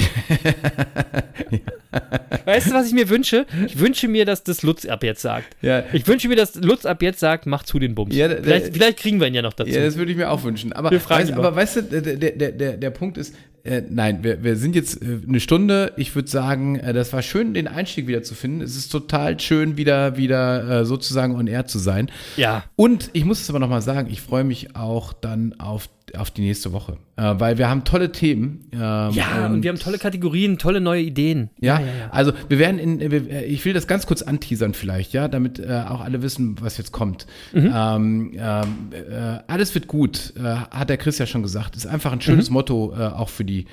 Speaker 3: Weißt du, was ich mir wünsche? Ich wünsche mir, dass das Lutz ab jetzt sagt.
Speaker 5: ja,
Speaker 3: Ich wünsche mir, dass Lutz ab jetzt sagt, mach zu den Bums.
Speaker 5: Ja,
Speaker 3: vielleicht, vielleicht kriegen wir ihn ja noch dazu.
Speaker 5: Ja, das würde ich mir auch wünschen. Aber, weißt, aber weißt du, der, der, der, der Punkt ist, äh, nein, wir, wir sind jetzt äh, eine Stunde. Ich würde sagen, äh, das war schön, den Einstieg wieder zu finden. Es ist total schön, wieder, wieder äh, sozusagen on air zu sein.
Speaker 3: ja.
Speaker 5: Und ich muss es aber nochmal sagen, ich freue mich auch dann auf, auf die nächste Woche. Äh, weil wir haben tolle Themen. Ähm,
Speaker 3: Ja, und wir haben tolle Kategorien, tolle neue Ideen.
Speaker 5: ja,
Speaker 3: ja, ja.
Speaker 5: also wir werden in, äh, ich will das ganz kurz anteasern vielleicht, ja, damit äh, auch alle wissen, was jetzt kommt.
Speaker 3: Mhm.
Speaker 5: Ähm, ähm, äh, alles wird gut, äh, hat der Chris ja schon gesagt. Ist einfach ein schönes Motto äh, auch für die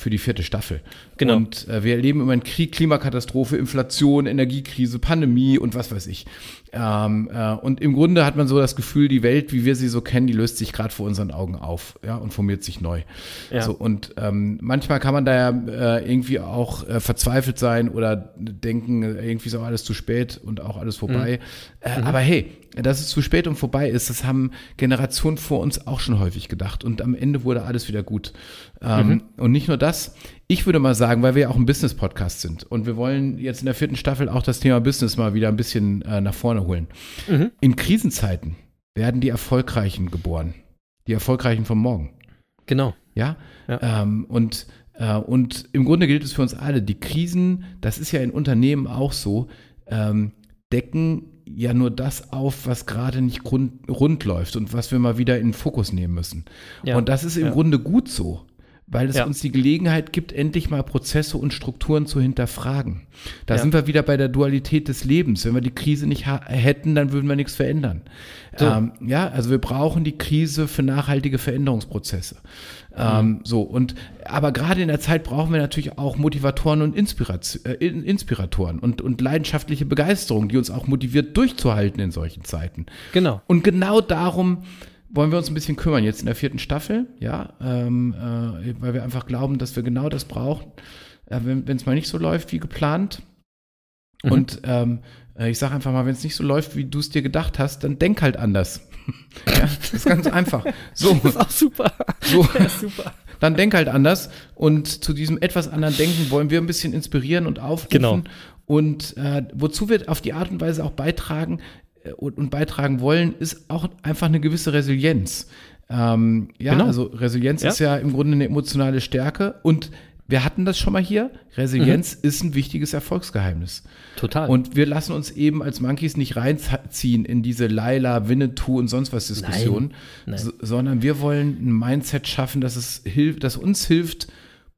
Speaker 5: für die vierte Staffel.
Speaker 3: Genau.
Speaker 5: Und äh, wir erleben immer einen Krieg, Klimakatastrophe, Inflation, Energiekrise, Pandemie und was weiß ich. Ähm, äh, und im Grunde hat man so das Gefühl, die Welt, wie wir sie so kennen, die löst sich gerade vor unseren Augen auf, ja, und formiert sich neu.
Speaker 3: Ja.
Speaker 5: So, und ähm, manchmal kann man da ja äh, irgendwie auch äh, verzweifelt sein oder denken, irgendwie ist auch alles zu spät und auch alles vorbei. Äh, Aber hey, dass es zu spät und vorbei ist, das haben Generationen vor uns auch schon häufig gedacht. Und am Ende wurde alles wieder gut. Ähm, Und nicht nur das. Ich würde mal sagen, weil wir ja auch ein Business-Podcast sind und wir wollen jetzt in der vierten Staffel auch das Thema Business mal wieder ein bisschen äh, nach vorne holen. In Krisenzeiten werden die Erfolgreichen geboren. Die Erfolgreichen von morgen.
Speaker 3: Genau.
Speaker 5: Ja.
Speaker 3: Ja.
Speaker 5: Ähm, und, äh, und im Grunde gilt es für uns alle. Die Krisen, das ist ja in Unternehmen auch so, ähm, decken ja nur das auf, was gerade nicht grund, rund läuft und was wir mal wieder in den Fokus nehmen müssen.
Speaker 3: Ja.
Speaker 5: Und das ist im
Speaker 3: Ja.
Speaker 5: Grunde gut so. Weil es
Speaker 3: Ja.
Speaker 5: uns die Gelegenheit gibt, endlich mal Prozesse und Strukturen zu hinterfragen. Da
Speaker 3: Ja.
Speaker 5: sind wir wieder bei der Dualität des Lebens. Wenn wir die Krise nicht hätten, dann würden wir nichts verändern.
Speaker 3: So.
Speaker 5: Ähm, ja, also wir brauchen die Krise für nachhaltige Veränderungsprozesse. Ähm, so, und aber gerade in der Zeit brauchen wir natürlich auch Motivatoren und Inspiration, äh, In- Inspiratoren und, und leidenschaftliche Begeisterung, die uns auch motiviert, durchzuhalten in solchen Zeiten.
Speaker 3: Genau.
Speaker 5: Und genau darum wollen wir uns ein bisschen kümmern, jetzt in der vierten Staffel, ja, ähm, äh, weil wir einfach glauben, dass wir genau das brauchen, äh, wenn es mal nicht so läuft wie geplant.
Speaker 3: Mhm.
Speaker 5: Und ähm, äh, ich sage einfach mal, wenn es nicht so läuft, wie du es dir gedacht hast, dann denk halt anders. [laughs] ja, das ist ganz einfach. So,
Speaker 3: Das [laughs] ist auch super.
Speaker 5: so. [laughs]
Speaker 3: Ja, super.
Speaker 5: dann denk halt anders. Und zu diesem etwas anderen Denken wollen wir ein bisschen inspirieren und aufrufen.
Speaker 3: Genau.
Speaker 5: Und äh, wozu wir auf die Art und Weise auch beitragen und, und beitragen wollen, ist auch einfach eine gewisse Resilienz. Ähm, ja,
Speaker 3: Genau.
Speaker 5: also Resilienz
Speaker 3: Ja.
Speaker 5: ist ja im Grunde eine emotionale Stärke. Und wir hatten das schon mal hier. Resilienz
Speaker 3: Mhm.
Speaker 5: ist ein wichtiges Erfolgsgeheimnis.
Speaker 3: Total.
Speaker 5: Und wir lassen uns eben als Monkeys nicht reinziehen in diese Laila, Winnetou und sonst was Diskussion,
Speaker 3: Nein.
Speaker 5: so, sondern wir wollen ein Mindset schaffen, dass es hilft, das uns hilft,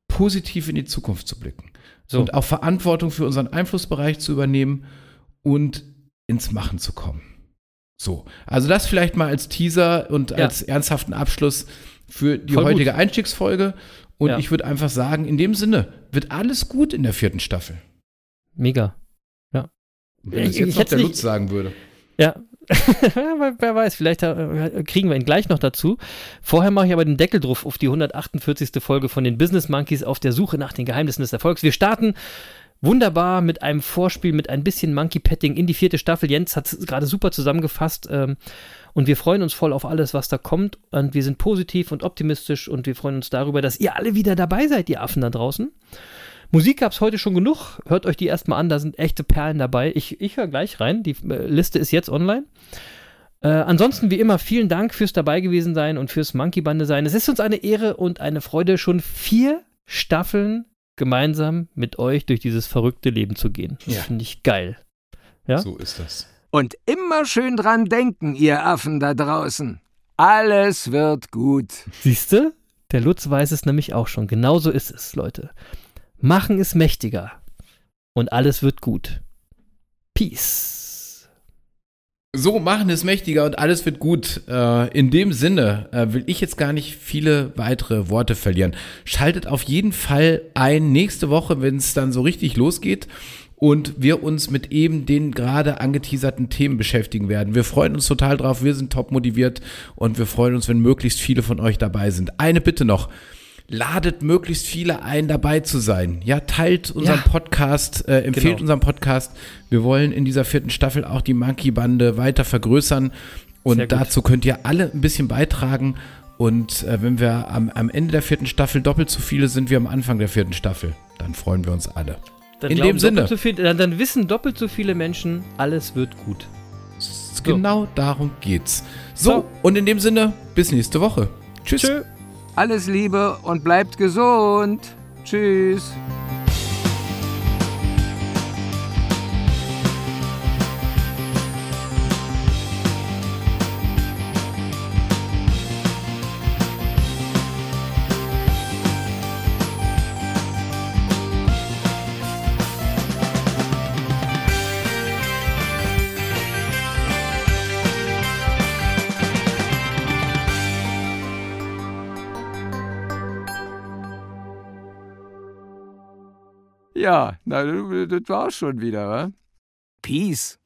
Speaker 5: positiv in die Zukunft zu blicken.
Speaker 3: So.
Speaker 5: Und auch Verantwortung für unseren Einflussbereich zu übernehmen und ins Machen zu kommen. So, also das vielleicht mal als Teaser und
Speaker 3: Ja.
Speaker 5: als ernsthaften Abschluss für die
Speaker 3: Voll gut.
Speaker 5: heutige Einstiegsfolge. Und
Speaker 3: Ja.
Speaker 5: ich würde einfach sagen, in dem Sinne wird alles gut in der vierten Staffel.
Speaker 3: Mega.
Speaker 5: Wenn es
Speaker 3: Ich-
Speaker 5: jetzt
Speaker 3: ich
Speaker 5: noch der Lutz sagen würde.
Speaker 3: Ja. [laughs] wer, wer weiß, vielleicht äh, kriegen wir ihn gleich noch dazu. Vorher mache ich aber den Deckel drauf auf die 148. Folge von den Business Monkeys auf der Suche nach den Geheimnissen des Erfolgs. Wir starten wunderbar mit einem Vorspiel, mit ein bisschen Monkey Petting in die vierte Staffel. Jens hat es gerade super zusammengefasst. Ähm, und wir freuen uns voll auf alles, was da kommt. Und wir sind positiv und optimistisch und wir freuen uns darüber, dass ihr alle wieder dabei seid, ihr Affen da draußen. Musik gab es heute schon genug. Hört euch die erstmal an, da sind echte Perlen dabei. Ich, ich höre gleich rein. Die äh, Liste ist jetzt online. Äh, ansonsten, wie immer, vielen Dank fürs dabei gewesen sein und fürs Monkey-Bande sein. Es ist uns eine Ehre und eine Freude, schon vier Staffeln gemeinsam mit euch durch dieses verrückte Leben zu gehen. Das
Speaker 5: Ja.
Speaker 3: finde ich geil. Ja?
Speaker 5: So ist das.
Speaker 1: Und immer schön dran denken, ihr Affen da draußen. Alles wird gut.
Speaker 3: Siehst du? Der Lutz weiß es nämlich auch schon. Genauso ist es, Leute. Machen ist mächtiger. Und alles wird gut. Peace.
Speaker 5: So, machen es mächtiger und alles wird gut. Äh, in dem Sinne äh, will ich jetzt gar nicht viele weitere Worte verlieren. Schaltet auf jeden Fall ein nächste Woche, wenn es dann so richtig losgeht und wir uns mit eben den gerade angeteaserten Themen beschäftigen werden. Wir freuen uns total drauf, wir sind top motiviert und wir freuen uns, wenn möglichst viele von euch dabei sind. Eine Bitte noch. Ladet möglichst viele ein, dabei zu sein. Ja, teilt unseren
Speaker 3: Ja.
Speaker 5: Podcast, äh, empfehlt
Speaker 3: Genau.
Speaker 5: unseren Podcast. Wir wollen in dieser vierten Staffel auch die Monkey-Bande weiter vergrößern. Und dazu könnt ihr alle ein bisschen beitragen. Und äh, wenn wir am, am Ende der vierten Staffel doppelt so viele sind wie am Anfang der vierten Staffel, dann freuen wir uns alle.
Speaker 3: Dann
Speaker 5: In dem Sinne.
Speaker 3: So viel, dann, dann wissen doppelt so viele Menschen, alles wird gut.
Speaker 5: Genau darum geht's. So,
Speaker 3: So.
Speaker 5: und in dem Sinne, bis nächste Woche. Tschüss.
Speaker 3: Tschö.
Speaker 1: Alles Liebe und bleibt gesund. Tschüss. Ja, na, das war's schon wieder, wa? Peace.